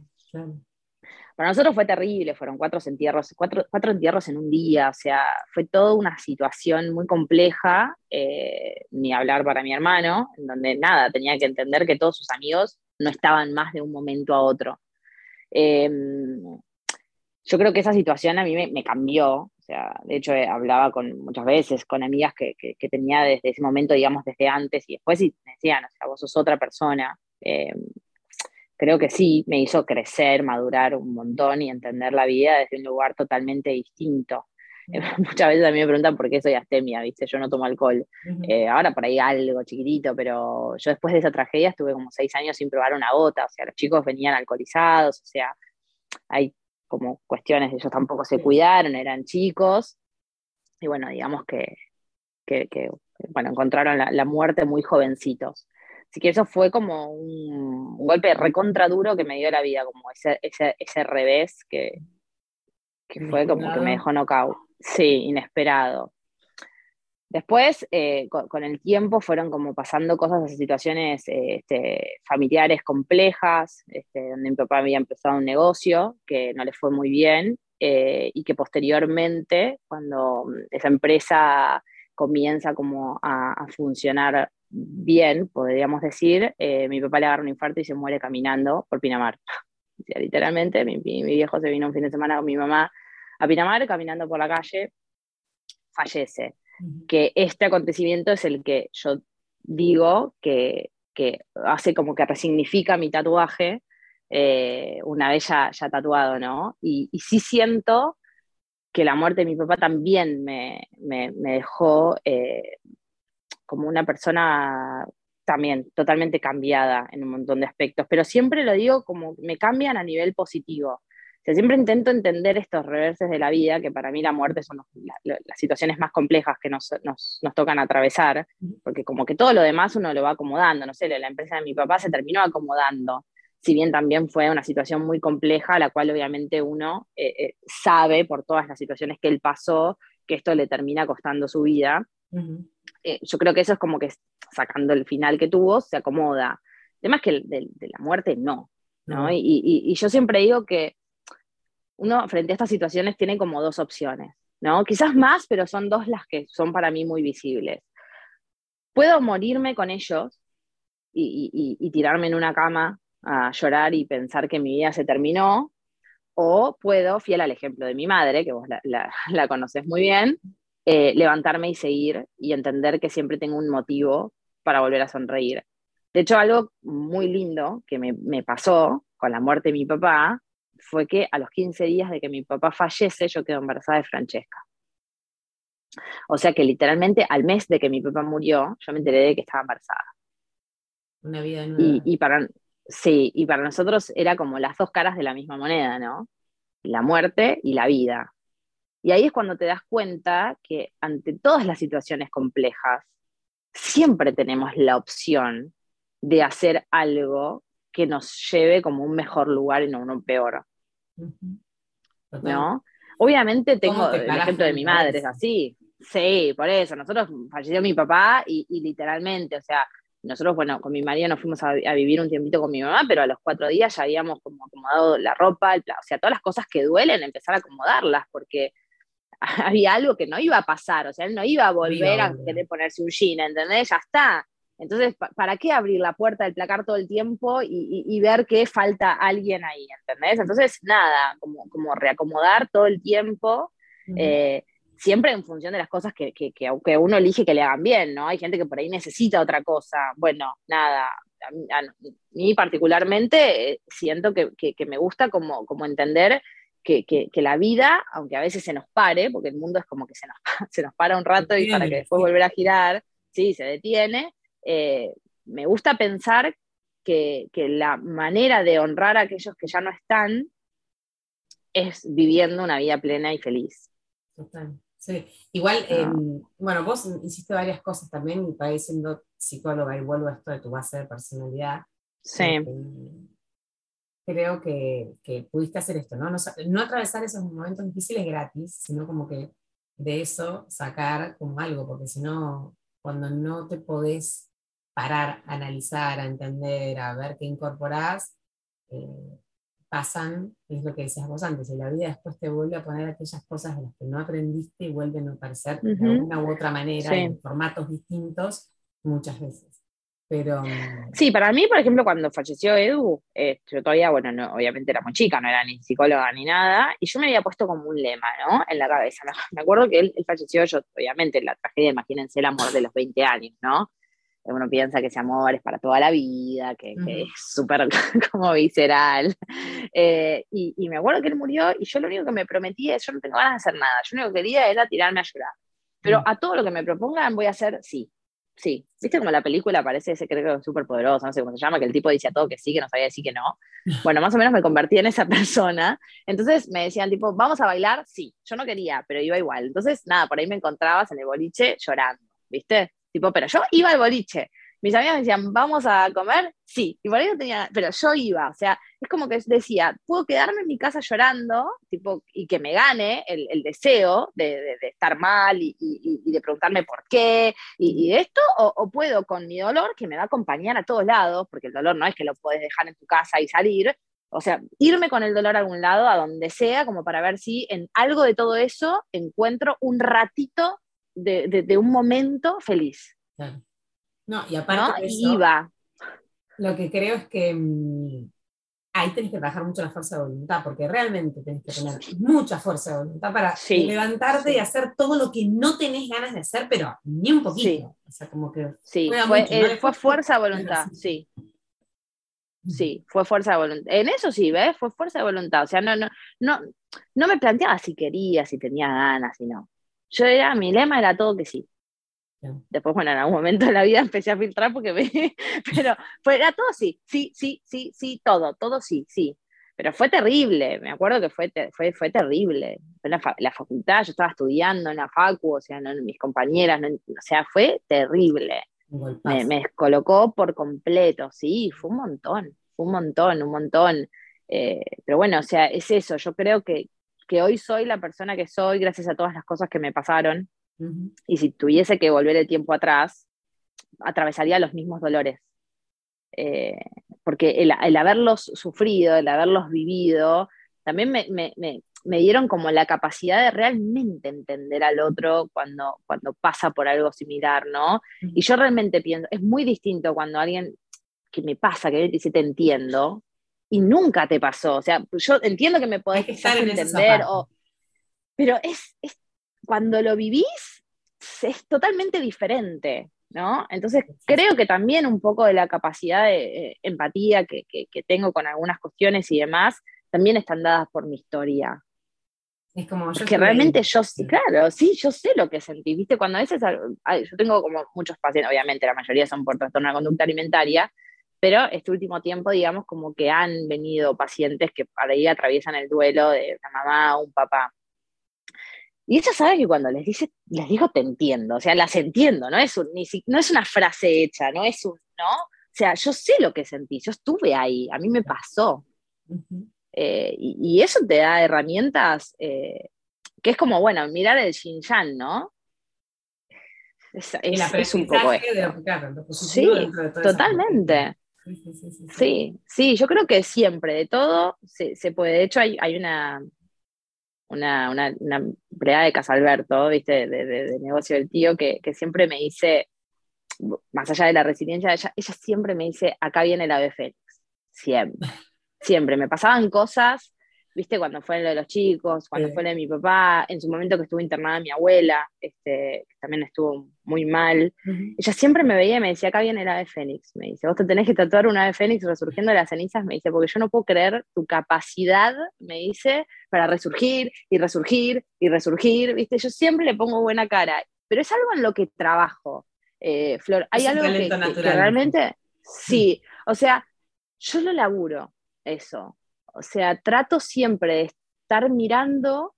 Para nosotros fue terrible, fueron cuatro entierros, cuatro, entierros en un día, o sea, fue toda una situación muy compleja, eh, ni hablar para mi hermano, en donde nada, tenía que entender que todos sus amigos no estaban más de un momento a otro. Em, yo creo que esa situación a mí me, cambió, o sea, de hecho eh, hablaba con muchas veces con amigas que, que, tenía desde ese momento, digamos, desde antes, y después y me decían, o sea, vos sos otra persona. Em, creo que sí, me hizo crecer, madurar un montón y entender la vida desde un lugar totalmente distinto. Muchas veces a mí me preguntan por qué soy astemia, ¿viste? Yo no tomo alcohol. Eh, ahora por ahí algo chiquitito, pero yo después de esa tragedia estuve como seis años sin probar una gota, o sea, los chicos venían alcoholizados, o sea, hay como cuestiones, ellos tampoco se cuidaron, eran chicos, y bueno, digamos que, bueno, encontraron la, la muerte muy jovencitos. Así que eso fue como un, golpe recontra duro que me dio la vida, como ese, ese, ese revés que, que fue como que me dejó knockout. Sí, inesperado. Después, eh, con, el tiempo, fueron como pasando cosas, situaciones eh, este, familiares complejas, este, donde mi papá había empezado un negocio que no le fue muy bien eh, y que posteriormente, cuando esa empresa comienza como a, a funcionar bien, podríamos decir, eh, mi papá le agarra un infarto y se muere caminando por Pinamar. literalmente, mi, viejo se vino un fin de semana con mi mamá a Pinamar, caminando por la calle, fallece. Que este acontecimiento es el que yo digo que, hace como que resignifica mi tatuaje, eh, una vez ya, tatuado, ¿no? Y, sí siento que la muerte de mi papá también me, dejó eh, como una persona también totalmente cambiada en un montón de aspectos, pero siempre lo digo como me cambian a nivel positivo. O siempre intento entender estos reverses de la vida, que para mí la muerte son las situaciones más complejas que nos, nos, nos, tocan atravesar, porque como que todo lo demás uno lo va acomodando, no sé, la empresa de mi papá se terminó acomodando, si bien también fue una situación muy compleja, la cual obviamente uno eh, eh, sabe por todas las situaciones que él pasó, que esto le termina costando su vida. Eh, yo creo que eso es como que sacando el final que tuvo, se acomoda. Además que de, la muerte no. ¿no? Y, yo siempre digo que uno frente a estas situaciones tiene como dos opciones, ¿no? Quizás más, pero son dos las que son para mí muy visibles. Puedo morirme con ellos y, tirarme en una cama a llorar y pensar que mi vida se terminó, o puedo, fiel al ejemplo de mi madre, que vos la, la conoces muy bien, eh, levantarme y seguir y entender que siempre tengo un motivo para volver a sonreír. De hecho, algo muy lindo que me, me, pasó con la muerte de mi papá fue que a los 15 días de que mi papá fallece, yo quedo embarazada de Francesca. O sea que literalmente al mes de que mi papá murió, yo me enteré de que estaba embarazada. Una vida nueva. Y, y para, sí, y para nosotros era como las dos caras de la misma moneda, ¿no? La muerte y la vida. Y ahí es cuando te das cuenta que ante todas las situaciones complejas, siempre tenemos la opción de hacer algo que nos lleve como un mejor lugar y no uno peor. ¿No? Obviamente tengo el ejemplo de mi madre, es así. Sí, por eso. Nosotros falleció mi papá y, literalmente, o sea, nosotros, bueno, con mi marido nos fuimos a, vivir un tiempito con mi mamá, pero a los cuatro días ya habíamos como acomodado la ropa, o sea, todas las cosas que duelen, empezar a acomodarlas, porque había algo que no iba a pasar, o sea, él no iba a volver a querer ponerse un jean, ¿entendés? Ya está. Entonces, ¿para qué abrir la puerta del placar todo el tiempo y, ver que falta alguien ahí, ¿entendés? Entonces, nada, como, como reacomodar todo el tiempo, eh, siempre en función de las cosas que, que, que, uno elige que le hagan bien, ¿no? Hay gente que por ahí necesita otra cosa. Bueno, nada, a mí, particularmente eh, siento que, me gusta como, como entender que, la vida, aunque a veces se nos pare, porque el mundo es como que se nos, se nos para un rato y para que después volver a girar, sí, se detiene, eh, me gusta pensar que, la manera de honrar a aquellos que ya no están es viviendo una vida plena y feliz. Total. Sí, igual, ah. em, bueno, vos hiciste varias cosas también y para siendo psicóloga y vuelvo a esto de tu base de personalidad. Sí. Em, creo que, que, pudiste hacer esto, ¿no? ¿no? ¿no? atravesar esos momentos difíciles gratis, sino como que de eso sacar como algo, porque si no, cuando no te podés parar, a analizar, a entender, a ver qué incorporás, eh, pasan, es lo que decías vos antes, y la vida después te vuelve a poner aquellas cosas de las que no aprendiste y vuelven a aparecer de una u otra manera, en formatos distintos, muchas veces. Pero... Sí, para mí, por ejemplo, cuando falleció Edu, eh, yo todavía, bueno, no, obviamente era muy chica, no era ni psicóloga ni nada, y yo me había puesto como un lema, ¿no? En la cabeza. Me acuerdo que él, él falleció, yo, obviamente, la tragedia, imagínense el amor de los 20 años, ¿no? uno piensa que ese amor es para toda la vida, que, es súper como visceral. Eh, y, me acuerdo que él murió y yo lo único que me prometía es, yo no tengo ganas de hacer nada, yo lo único que quería era tirarme a llorar. Pero mm. a todo lo que me propongan voy a hacer sí. Sí, viste como la película parece ese creo que es súper poderoso, no sé cómo se llama, que el tipo dice a todo que sí, que no sabía decir que no. Bueno, más o menos me convertí en esa persona. Entonces me decían tipo, vamos a bailar, sí, yo no quería, pero iba igual. Entonces, nada, por ahí me encontrabas en el boliche llorando, ¿viste? Tipo, pero yo iba al boliche. Mis amigas me decían, ¿vamos a comer? Sí. Y por ahí tenía, pero yo iba. O sea, es como que decía, puedo quedarme en mi casa llorando, tipo, y que me gane el, deseo de, estar mal y, de preguntarme por qué y, esto, o, puedo con mi dolor, que me va a acompañar a todos lados, porque el dolor no es que lo puedes dejar en tu casa y salir, o sea, irme con el dolor a algún lado, a donde sea, como para ver si en algo de todo eso encuentro un ratito de, un momento feliz. No, y aparte de eso, iba. lo que creo es que mm, ahí tenés que trabajar mucho la fuerza de voluntad, porque realmente tenés que tener mucha fuerza de voluntad para levantarte y hacer todo lo que no tenés ganas de hacer, pero ni un poquito. O sea, como que sí, fue, eh, fue fuerza de voluntad, sí. Sí, fue fuerza de voluntad. En eso sí, ¿ves? Fue fuerza de voluntad. O sea, no, no, no, no me planteaba si quería, si tenía ganas, si no yo era, mi lema era todo que sí. Después, bueno, en algún momento de la vida empecé a filtrar porque me... Pero fue, era todo sí, sí, sí, sí, sí, todo, todo sí, sí. Pero fue terrible, me acuerdo que fue, fue, fue terrible. En la, facultad, yo estaba estudiando en la facu, o sea, mis compañeras, o sea, fue terrible. Me, me, descolocó por completo, sí, fue un montón, fue un montón, un montón. Eh, pero bueno, o sea, es eso, yo creo que, que hoy soy la persona que soy gracias a todas las cosas que me pasaron. Y si tuviese que volver el tiempo atrás, atravesaría los mismos dolores. Eh, porque el, haberlos sufrido, el haberlos vivido, también me, me, me, dieron como la capacidad de realmente entender al otro cuando, cuando pasa por algo similar, ¿no? Y yo realmente pienso, es muy distinto cuando alguien que me pasa, que dice te entiendo, y nunca te pasó. O sea, yo entiendo que me podés entender, pero es, cuando lo vivís, es totalmente diferente, ¿no? Entonces creo que también un poco de la capacidad de eh, empatía que, tengo con algunas cuestiones y demás, también están dadas por mi historia. Es como yo que realmente yo sí, claro, sí, yo sé lo que sentí, viste, cuando a veces, yo tengo como muchos pacientes, obviamente la mayoría son por trastorno de conducta alimentaria, pero este último tiempo, digamos, como que han venido pacientes que para ahí atraviesan el duelo de una mamá o un papá. Y ella sabe que cuando les, dice, les digo te entiendo, o sea, las entiendo, no es, ni no es una frase hecha, no es un, ¿no? O sea, yo sé lo que sentí, yo estuve ahí, a mí me pasó. Eh, y, eso te da herramientas, eh, que es como, bueno, mirar el Xinjiang, ¿no? Es, es, un poco esto. sí, totalmente. Sí sí, yo creo que siempre, de todo, se, puede. De hecho, hay, hay una, una, una, una empleada de Casalberto, ¿viste? De, de, negocio del tío, que, que, siempre me dice, más allá de la resiliencia, ella, ella siempre me dice, acá viene el ave fénix. Siempre. Siempre. Me pasaban cosas viste, cuando fue lo de los chicos, cuando fue lo de mi papá, en su momento que estuvo internada mi abuela, este, que también estuvo muy mal, ella siempre me veía y me decía, acá viene el ave fénix, me dice, vos te tenés que tatuar un ave fénix resurgiendo de las cenizas, me dice, porque yo no puedo creer tu capacidad, me dice, para resurgir y resurgir y resurgir, viste, yo siempre le pongo buena cara, pero es algo en lo que trabajo, eh, Flor, hay algo que, que realmente, sí, o sea, yo lo laburo, eso, o sea, trato siempre de estar mirando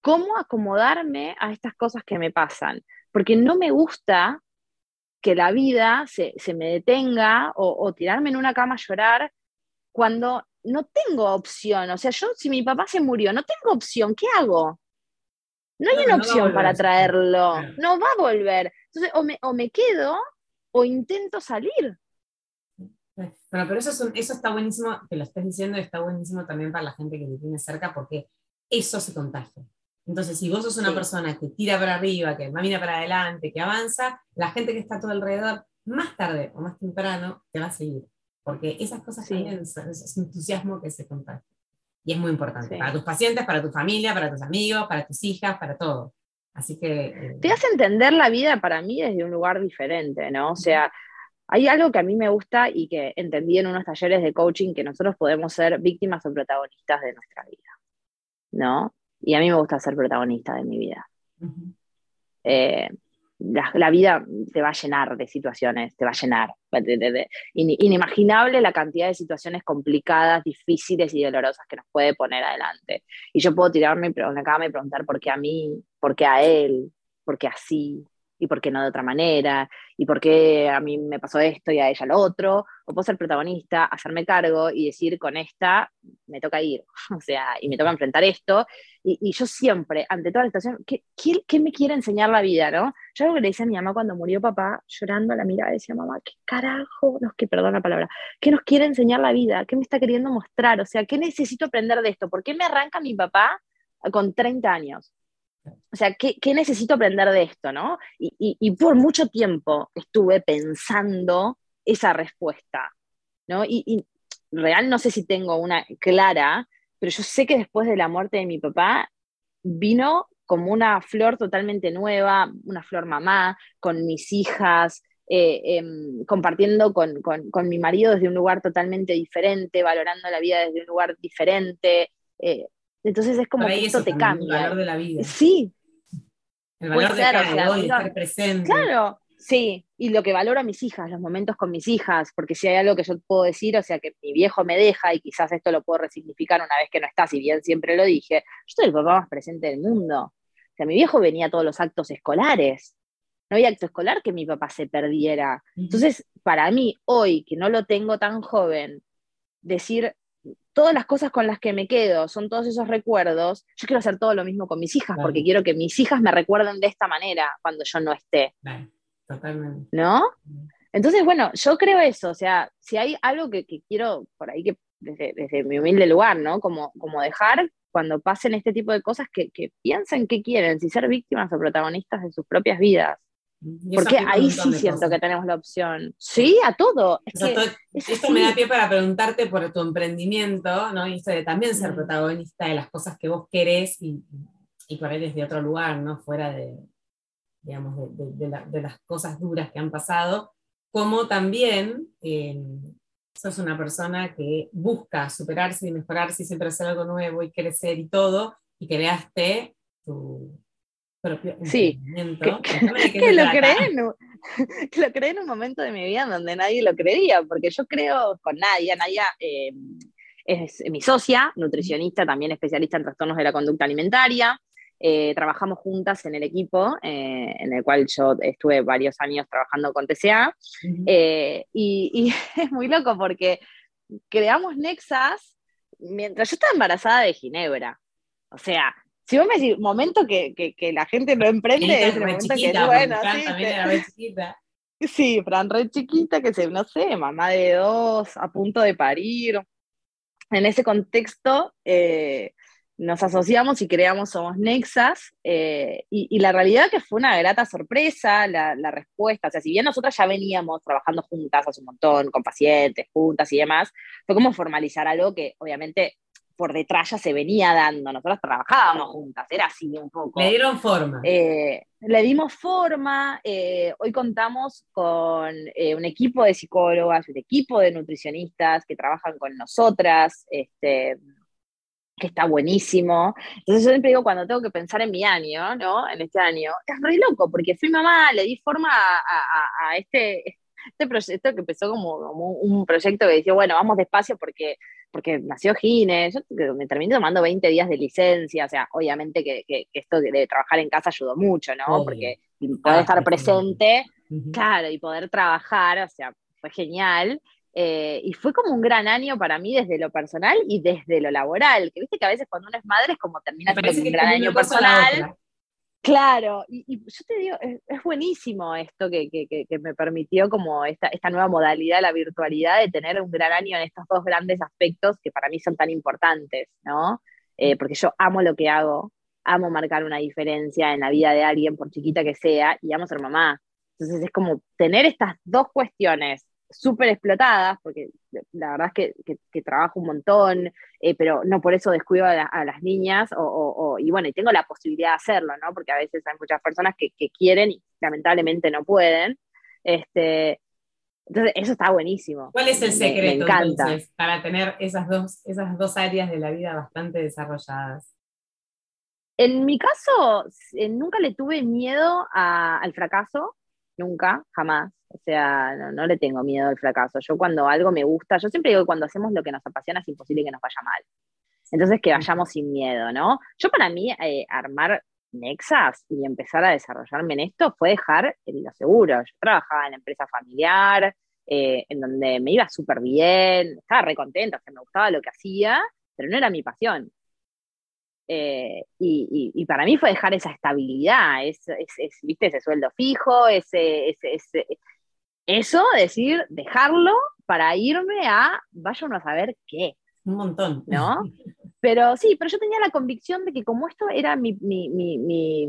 cómo acomodarme a estas cosas que me pasan, porque no me gusta que la vida se, me detenga o, tirarme en una cama a llorar cuando no tengo opción. O sea, yo si mi papá se murió, no tengo opción, ¿qué hago? No hay una opción para traerlo, no va a volver. Entonces, o me, o me quedo o intento salir. Bueno, pero eso, eso está buenísimo, que lo estés diciendo, está buenísimo también para la gente que te tiene cerca, porque eso se contagia. Entonces, si vos sos una persona que tira para arriba, que camina para adelante, que avanza, la gente que está a tu alrededor, más tarde o más temprano, te va a seguir. Porque esas cosas son ese entusiasmo que se contagia. Y es muy importante para tus pacientes, para tu familia, para tus amigos, para tus hijas, para todo. Así que... Eh, te hace entender la vida para mí desde un lugar diferente, ¿no? O sea, hay algo que a mí me gusta y que entendí en unos talleres de coaching, que nosotros podemos ser víctimas o protagonistas de nuestra vida, ¿no? Y a mí me gusta ser protagonista de mi vida. Eh, la, vida te va a llenar de situaciones, te va a llenar. inimaginable la cantidad de situaciones complicadas, difíciles y dolorosas que nos puede poner adelante. Y yo puedo tirarme en la cama y preguntar por qué a mí, por qué a él, por qué así, y por qué no de otra manera, y por qué a mí me pasó esto y a ella lo otro, o puedo ser protagonista, hacerme cargo y decir, con esta me toca ir, o sea, y me toca enfrentar esto, y, yo siempre, ante toda la situación, ¿qué, ¿qué, me quiere enseñar la vida, no? Yo algo que le decía a mi mamá cuando murió papá, llorando a la mirada, decía, mamá, ¿qué carajo, no que, perdón la palabra, qué nos quiere enseñar la vida? ¿Qué me está queriendo mostrar? O sea, ¿qué necesito aprender de esto? ¿Por qué me arranca mi papá con 30 años? O sea, ¿qué, necesito aprender de esto, no? Y, por mucho tiempo estuve pensando esa respuesta, ¿no? Y, real no sé si tengo una clara, pero yo sé que después de la muerte de mi papá vino como una flor totalmente nueva, una flor mamá, con mis hijas, eh, em, compartiendo con, mi marido desde un lugar totalmente diferente, valorando la vida desde un lugar diferente. Eh, entonces es como que esto te cambia. El valor de la vida. Sí. El valor de estar estar presente. Claro, sí. Y lo que valoro a mis hijas, los momentos con mis hijas, porque si hay algo que yo puedo decir, o sea, que mi viejo me deja y quizás esto lo puedo resignificar una vez que no está, si bien siempre lo dije, yo soy el papá más presente del mundo. O sea, mi viejo venía a todos los actos escolares. No había acto escolar que mi papá se perdiera. Entonces, para mí, hoy, que no lo tengo tan joven, decir, todas las cosas con las que me quedo son todos esos recuerdos, yo quiero hacer todo lo mismo con mis hijas, porque quiero que mis hijas me recuerden de esta manera cuando yo no esté. totalmente. ¿No? Entonces, bueno, yo creo eso, o sea, si hay algo que, quiero por ahí que desde, mi humilde lugar, ¿no? Como, como dejar cuando pasen este tipo de cosas que, que piensen qué quieren, si ser víctimas o protagonistas de sus propias vidas. Porque ahí sí siento que tenemos la opción. Sí, a todo. esto me da pie para preguntarte por tu emprendimiento, ¿no? Y esto de también ser mm. protagonista de las cosas que vos querés y, y por ahí desde otro lugar, ¿no? Fuera de, digamos, de, las cosas duras que han pasado, como también eh, sos una persona que busca superarse y mejorarse y siempre hacer algo nuevo y crecer y todo, y creaste tu, sí, que, lo creé en un, que lo creé en un momento de mi vida donde nadie lo creía, porque yo creo con Nadia, Nadia em, es mi socia, nutricionista, también especialista en trastornos de la conducta alimentaria, eh, trabajamos juntas en el equipo, eh, en el cual yo estuve varios años trabajando con TCA, y, y, es muy loco porque creamos Nexas mientras yo estaba embarazada de Ginebra. O sea, si vos me decís, momento que, que, la gente lo emprende, es el momento que es bueno. Sí, Sí, Fran, re chiquita, que se, no sé, mamá de dos, a punto de parir. En ese contexto, eh, nos asociamos y creamos Somos Nexas, eh, y, la realidad que fue una grata sorpresa la, la, respuesta, o sea, si bien nosotras ya veníamos trabajando juntas hace un montón, con pacientes, juntas y demás, fue como formalizar algo que obviamente por detrás ya se venía dando, nosotros trabajábamos juntas, era así un poco. Le dieron forma. Eh, le dimos forma, eh, hoy contamos con eh, un equipo de psicólogas, un equipo de nutricionistas que trabajan con nosotras, este, que está buenísimo. Entonces yo siempre digo, cuando tengo que pensar en mi año, ¿no? En este año, es re loco, porque fui mamá, le di forma a, este, este proyecto que empezó como, como, un proyecto que decía, bueno, vamos despacio porque porque nació Gine, yo me terminé tomando 20 días de licencia, o sea, obviamente que, esto de, trabajar en casa ayudó mucho, ¿no? Porque poder estar presente, claro, y poder trabajar, o sea, fue genial. Eh, y fue como un gran año para mí desde lo personal y desde lo laboral, que viste que a veces cuando uno es madre es como termina siendo un gran año personal. Claro, y, yo te digo, es, buenísimo esto que, me permitió como esta, esta nueva modalidad la virtualidad de tener un gran año en estos dos grandes aspectos que para mí son tan importantes, ¿no? Eh, porque yo amo lo que hago, amo marcar una diferencia en la vida de alguien, por chiquita que sea, y amo ser mamá. Entonces es como tener estas dos cuestiones súper explotadas, porque la verdad es que, trabajo un montón, eh, pero no por eso descuido a, las niñas, o, y bueno, y tengo la posibilidad de hacerlo, ¿no? Porque a veces hay muchas personas que, quieren y lamentablemente no pueden. Este, entonces, eso está buenísimo. ¿Cuál es el secreto entonces para tener esas dos, esas dos áreas de la vida bastante desarrolladas? En mi caso, nunca le tuve miedo al fracaso, nunca, jamás. O sea, no, le tengo miedo al fracaso. Yo cuando algo me gusta, yo siempre digo que cuando hacemos lo que nos apasiona es imposible que nos vaya mal. Entonces, que vayamos sin miedo, ¿no? Yo para mí, eh, armar Nexas y empezar a desarrollarme en esto fue dejar lo seguro. Yo trabajaba en la empresa familiar, eh, en donde me iba súper bien, estaba re contenta, o me gustaba lo que hacía, pero no era mi pasión. Eh, y, para mí fue dejar esa estabilidad, es, ¿viste? ese sueldo fijo, ese, ese, eso, decir, dejarlo para irme a, vaya uno a saber qué. Un montón. ¿No? Pero sí, pero yo tenía la convicción de que como esto era mi, mi, mi,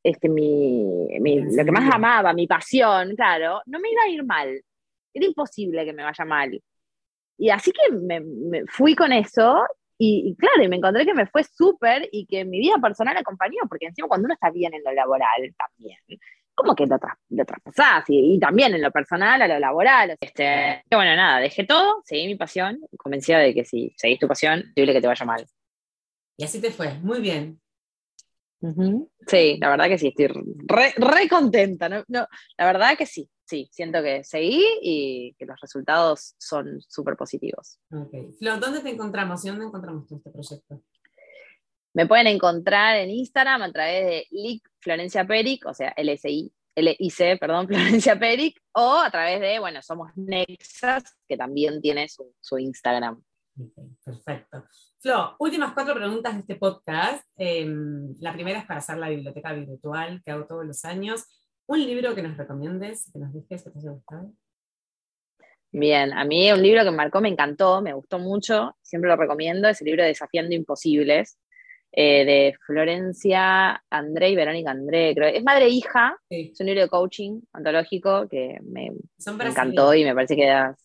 este, mi, lo que más amaba, mi pasión, claro, no me iba a ir mal. Era imposible que me vaya mal. Y así que me, me fui con eso y, claro, y me encontré que me fue súper y que mi vida personal acompañó, porque encima cuando uno está bien en lo laboral también, como que lo, traspasás y, también en lo personal a lo laboral. Este, bueno, nada, dejé todo, seguí mi pasión, convencida de que si seguís tu pasión, dile que te vaya mal. Y así te fue, muy bien. Sí, la verdad que sí, estoy re, contenta. ¿no? la verdad que sí, sí, siento que seguí y que los resultados son súper positivos. Ok. Flo, ¿dónde te encontramos y dónde encontramos este proyecto? Me pueden encontrar en Instagram a través de LIC Florencia Peric, o sea, LSI, LIC, perdón, Florencia Peric, o a través de, bueno, somos Nexas, que también tiene su, Instagram. perfecto. Flo, últimas cuatro preguntas de este podcast. Em, la primera es para hacer la biblioteca virtual que hago todos los años. ¿Un libro que nos recomiendes, que nos dejes, que te haya gustado? Bien, a mí un libro que me marcó, me encantó, me gustó mucho, siempre lo recomiendo, es el libro Desafiando Imposibles, eh, de Florencia André y Verónica André, creo. Es madre e hija, es un libro de coaching ontológico que me, encantó y me parece que da...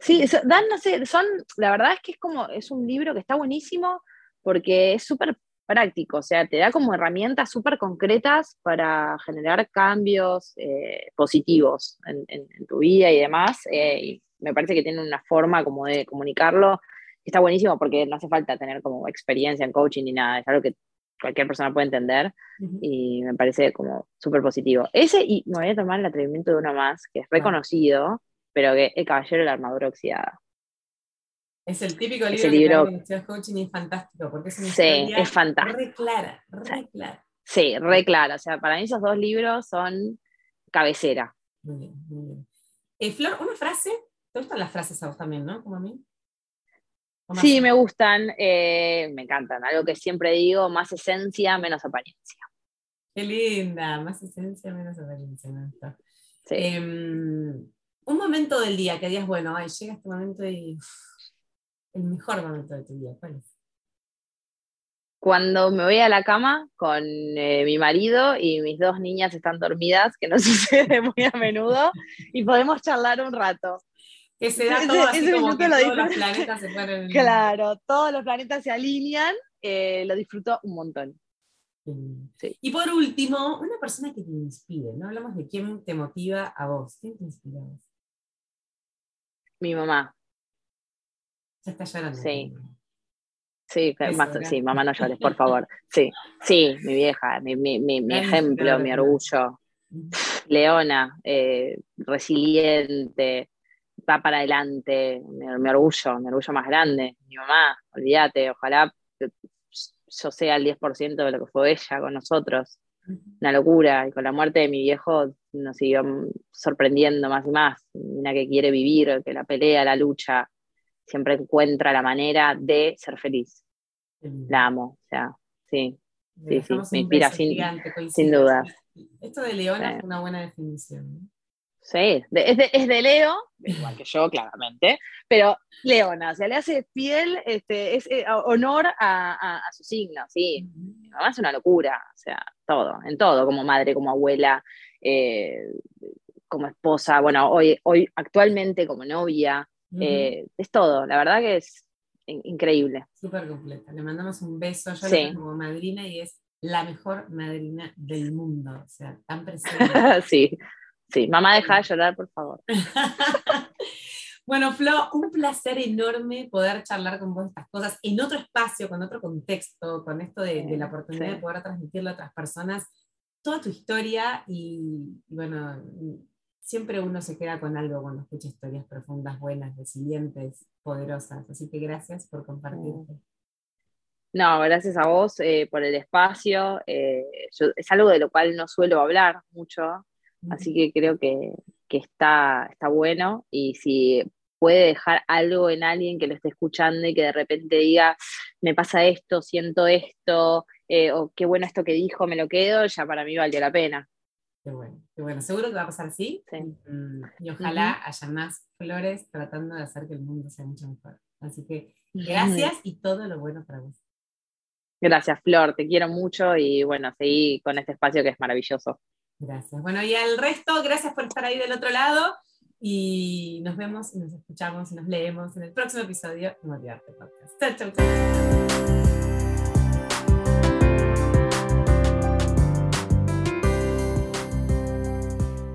Sí, dan, no sé, son, la verdad es que es como, es un libro que está buenísimo porque es súper práctico, o sea, te da como herramientas súper concretas para generar cambios eh, positivos en, tu vida y demás. Eh, y me parece que tiene una forma como de comunicarlo está buenísimo porque no hace falta tener como experiencia en coaching ni nada, es algo que cualquier persona puede entender y me parece como súper positivo. Ese, y me voy a tomar el atrevimiento de uno más, que es reconocido, pero que es el Caballero de la Armadura Oxidada. Es el típico libro Ese que libro- estudias coaching y es fantástico, porque es una Sí, historia es fantástico. re clara, re clara. Sí, re claro. O sea, para mí esos dos libros son cabecera. Muy bien, muy bien. Eh, Flor, una frase. ¿Te gustan las frases a vos también, no? Como a mí. Sí, me gustan, eh, me encantan. Algo que siempre digo, más esencia, menos apariencia. Qué linda, más esencia, menos apariencia. Sí. Em, un momento del día que digas, bueno, ay, llega este momento y el mejor momento de tu día, ¿cuál es? Cuando me voy a la cama con eh, mi marido y mis dos niñas están dormidas, que no sucede muy a menudo, y podemos charlar un rato. Que se da Ese- así ese como minuto que lo todos los planetas se ponen. Claro, todos los planetas se alinean, eh, lo disfruto un montón. Sí. Y por último, una persona que te inspire, ¿no? Hablamos de quién te motiva a vos. ¿Quién te inspira a vos? Mi mamá, Ya está llorando. Sí. sí, mamá no llores, por favor. Sí, sí, mi vieja, mi, mi- mi- mi ejemplo, mi orgullo. Leona, eh, resiliente, va para adelante, mi, mi orgullo, mi orgullo más grande, mi mamá, olvídate, ojalá que yo sea el 10% de lo que fue ella con nosotros, una locura, y con la muerte de mi viejo nos siguió sorprendiendo más y más, una que quiere vivir, que la pelea, la lucha, siempre encuentra la manera de ser feliz, la amo, o sea, sí, sí, dejamos me inspira sin- dudas. Esto de Leona Sí. fue una buena definición. Sí, de- es, de, es de Leo, igual que yo, claramente, pero Leona, o sea, le hace fiel, este, es eh, honor a, a- a su signo, sí. Mi mamá es una locura, o sea, todo, en todo, como madre, como abuela, eh, como esposa, bueno, hoy, hoy actualmente como novia, eh, es todo, la verdad que es in- increíble. Súper completa. Le mandamos un beso. Yo Sí. como madrina y es la mejor madrina del mundo. O sea, tan presente. sí, sí, mamá deja de llorar, por favor. bueno, Flo, un placer enorme poder charlar con vos estas cosas en otro espacio, con otro contexto, con esto de, de la oportunidad Sí. de poder transmitirle a otras personas toda tu historia y, y bueno, siempre uno se queda con algo cuando escucha historias profundas, buenas, resilientes, poderosas. Así que gracias por compartirte. No, gracias a vos eh, por el espacio. eh, yo- es algo de lo cual no suelo hablar mucho, así que creo que, que está, está bueno. Y si puede dejar algo en alguien que lo esté escuchando y que de repente diga, me pasa esto, siento esto, eh, o qué bueno esto que dijo, me lo quedo, ya para mí valió la pena. Qué bueno, qué bueno. Seguro que va a pasar así. Sí. Mm, Y ojalá haya más flores tratando de hacer que el mundo sea mucho mejor. Así que gracias y todo lo bueno para vos. Gracias, Flor, te quiero mucho y bueno, seguí con este espacio que es maravilloso. Gracias. Bueno, y al resto, gracias por estar ahí del otro lado. Y nos vemos y nos escuchamos y nos leemos en el próximo episodio de Motivarte Podcast. Chau, chau, chau.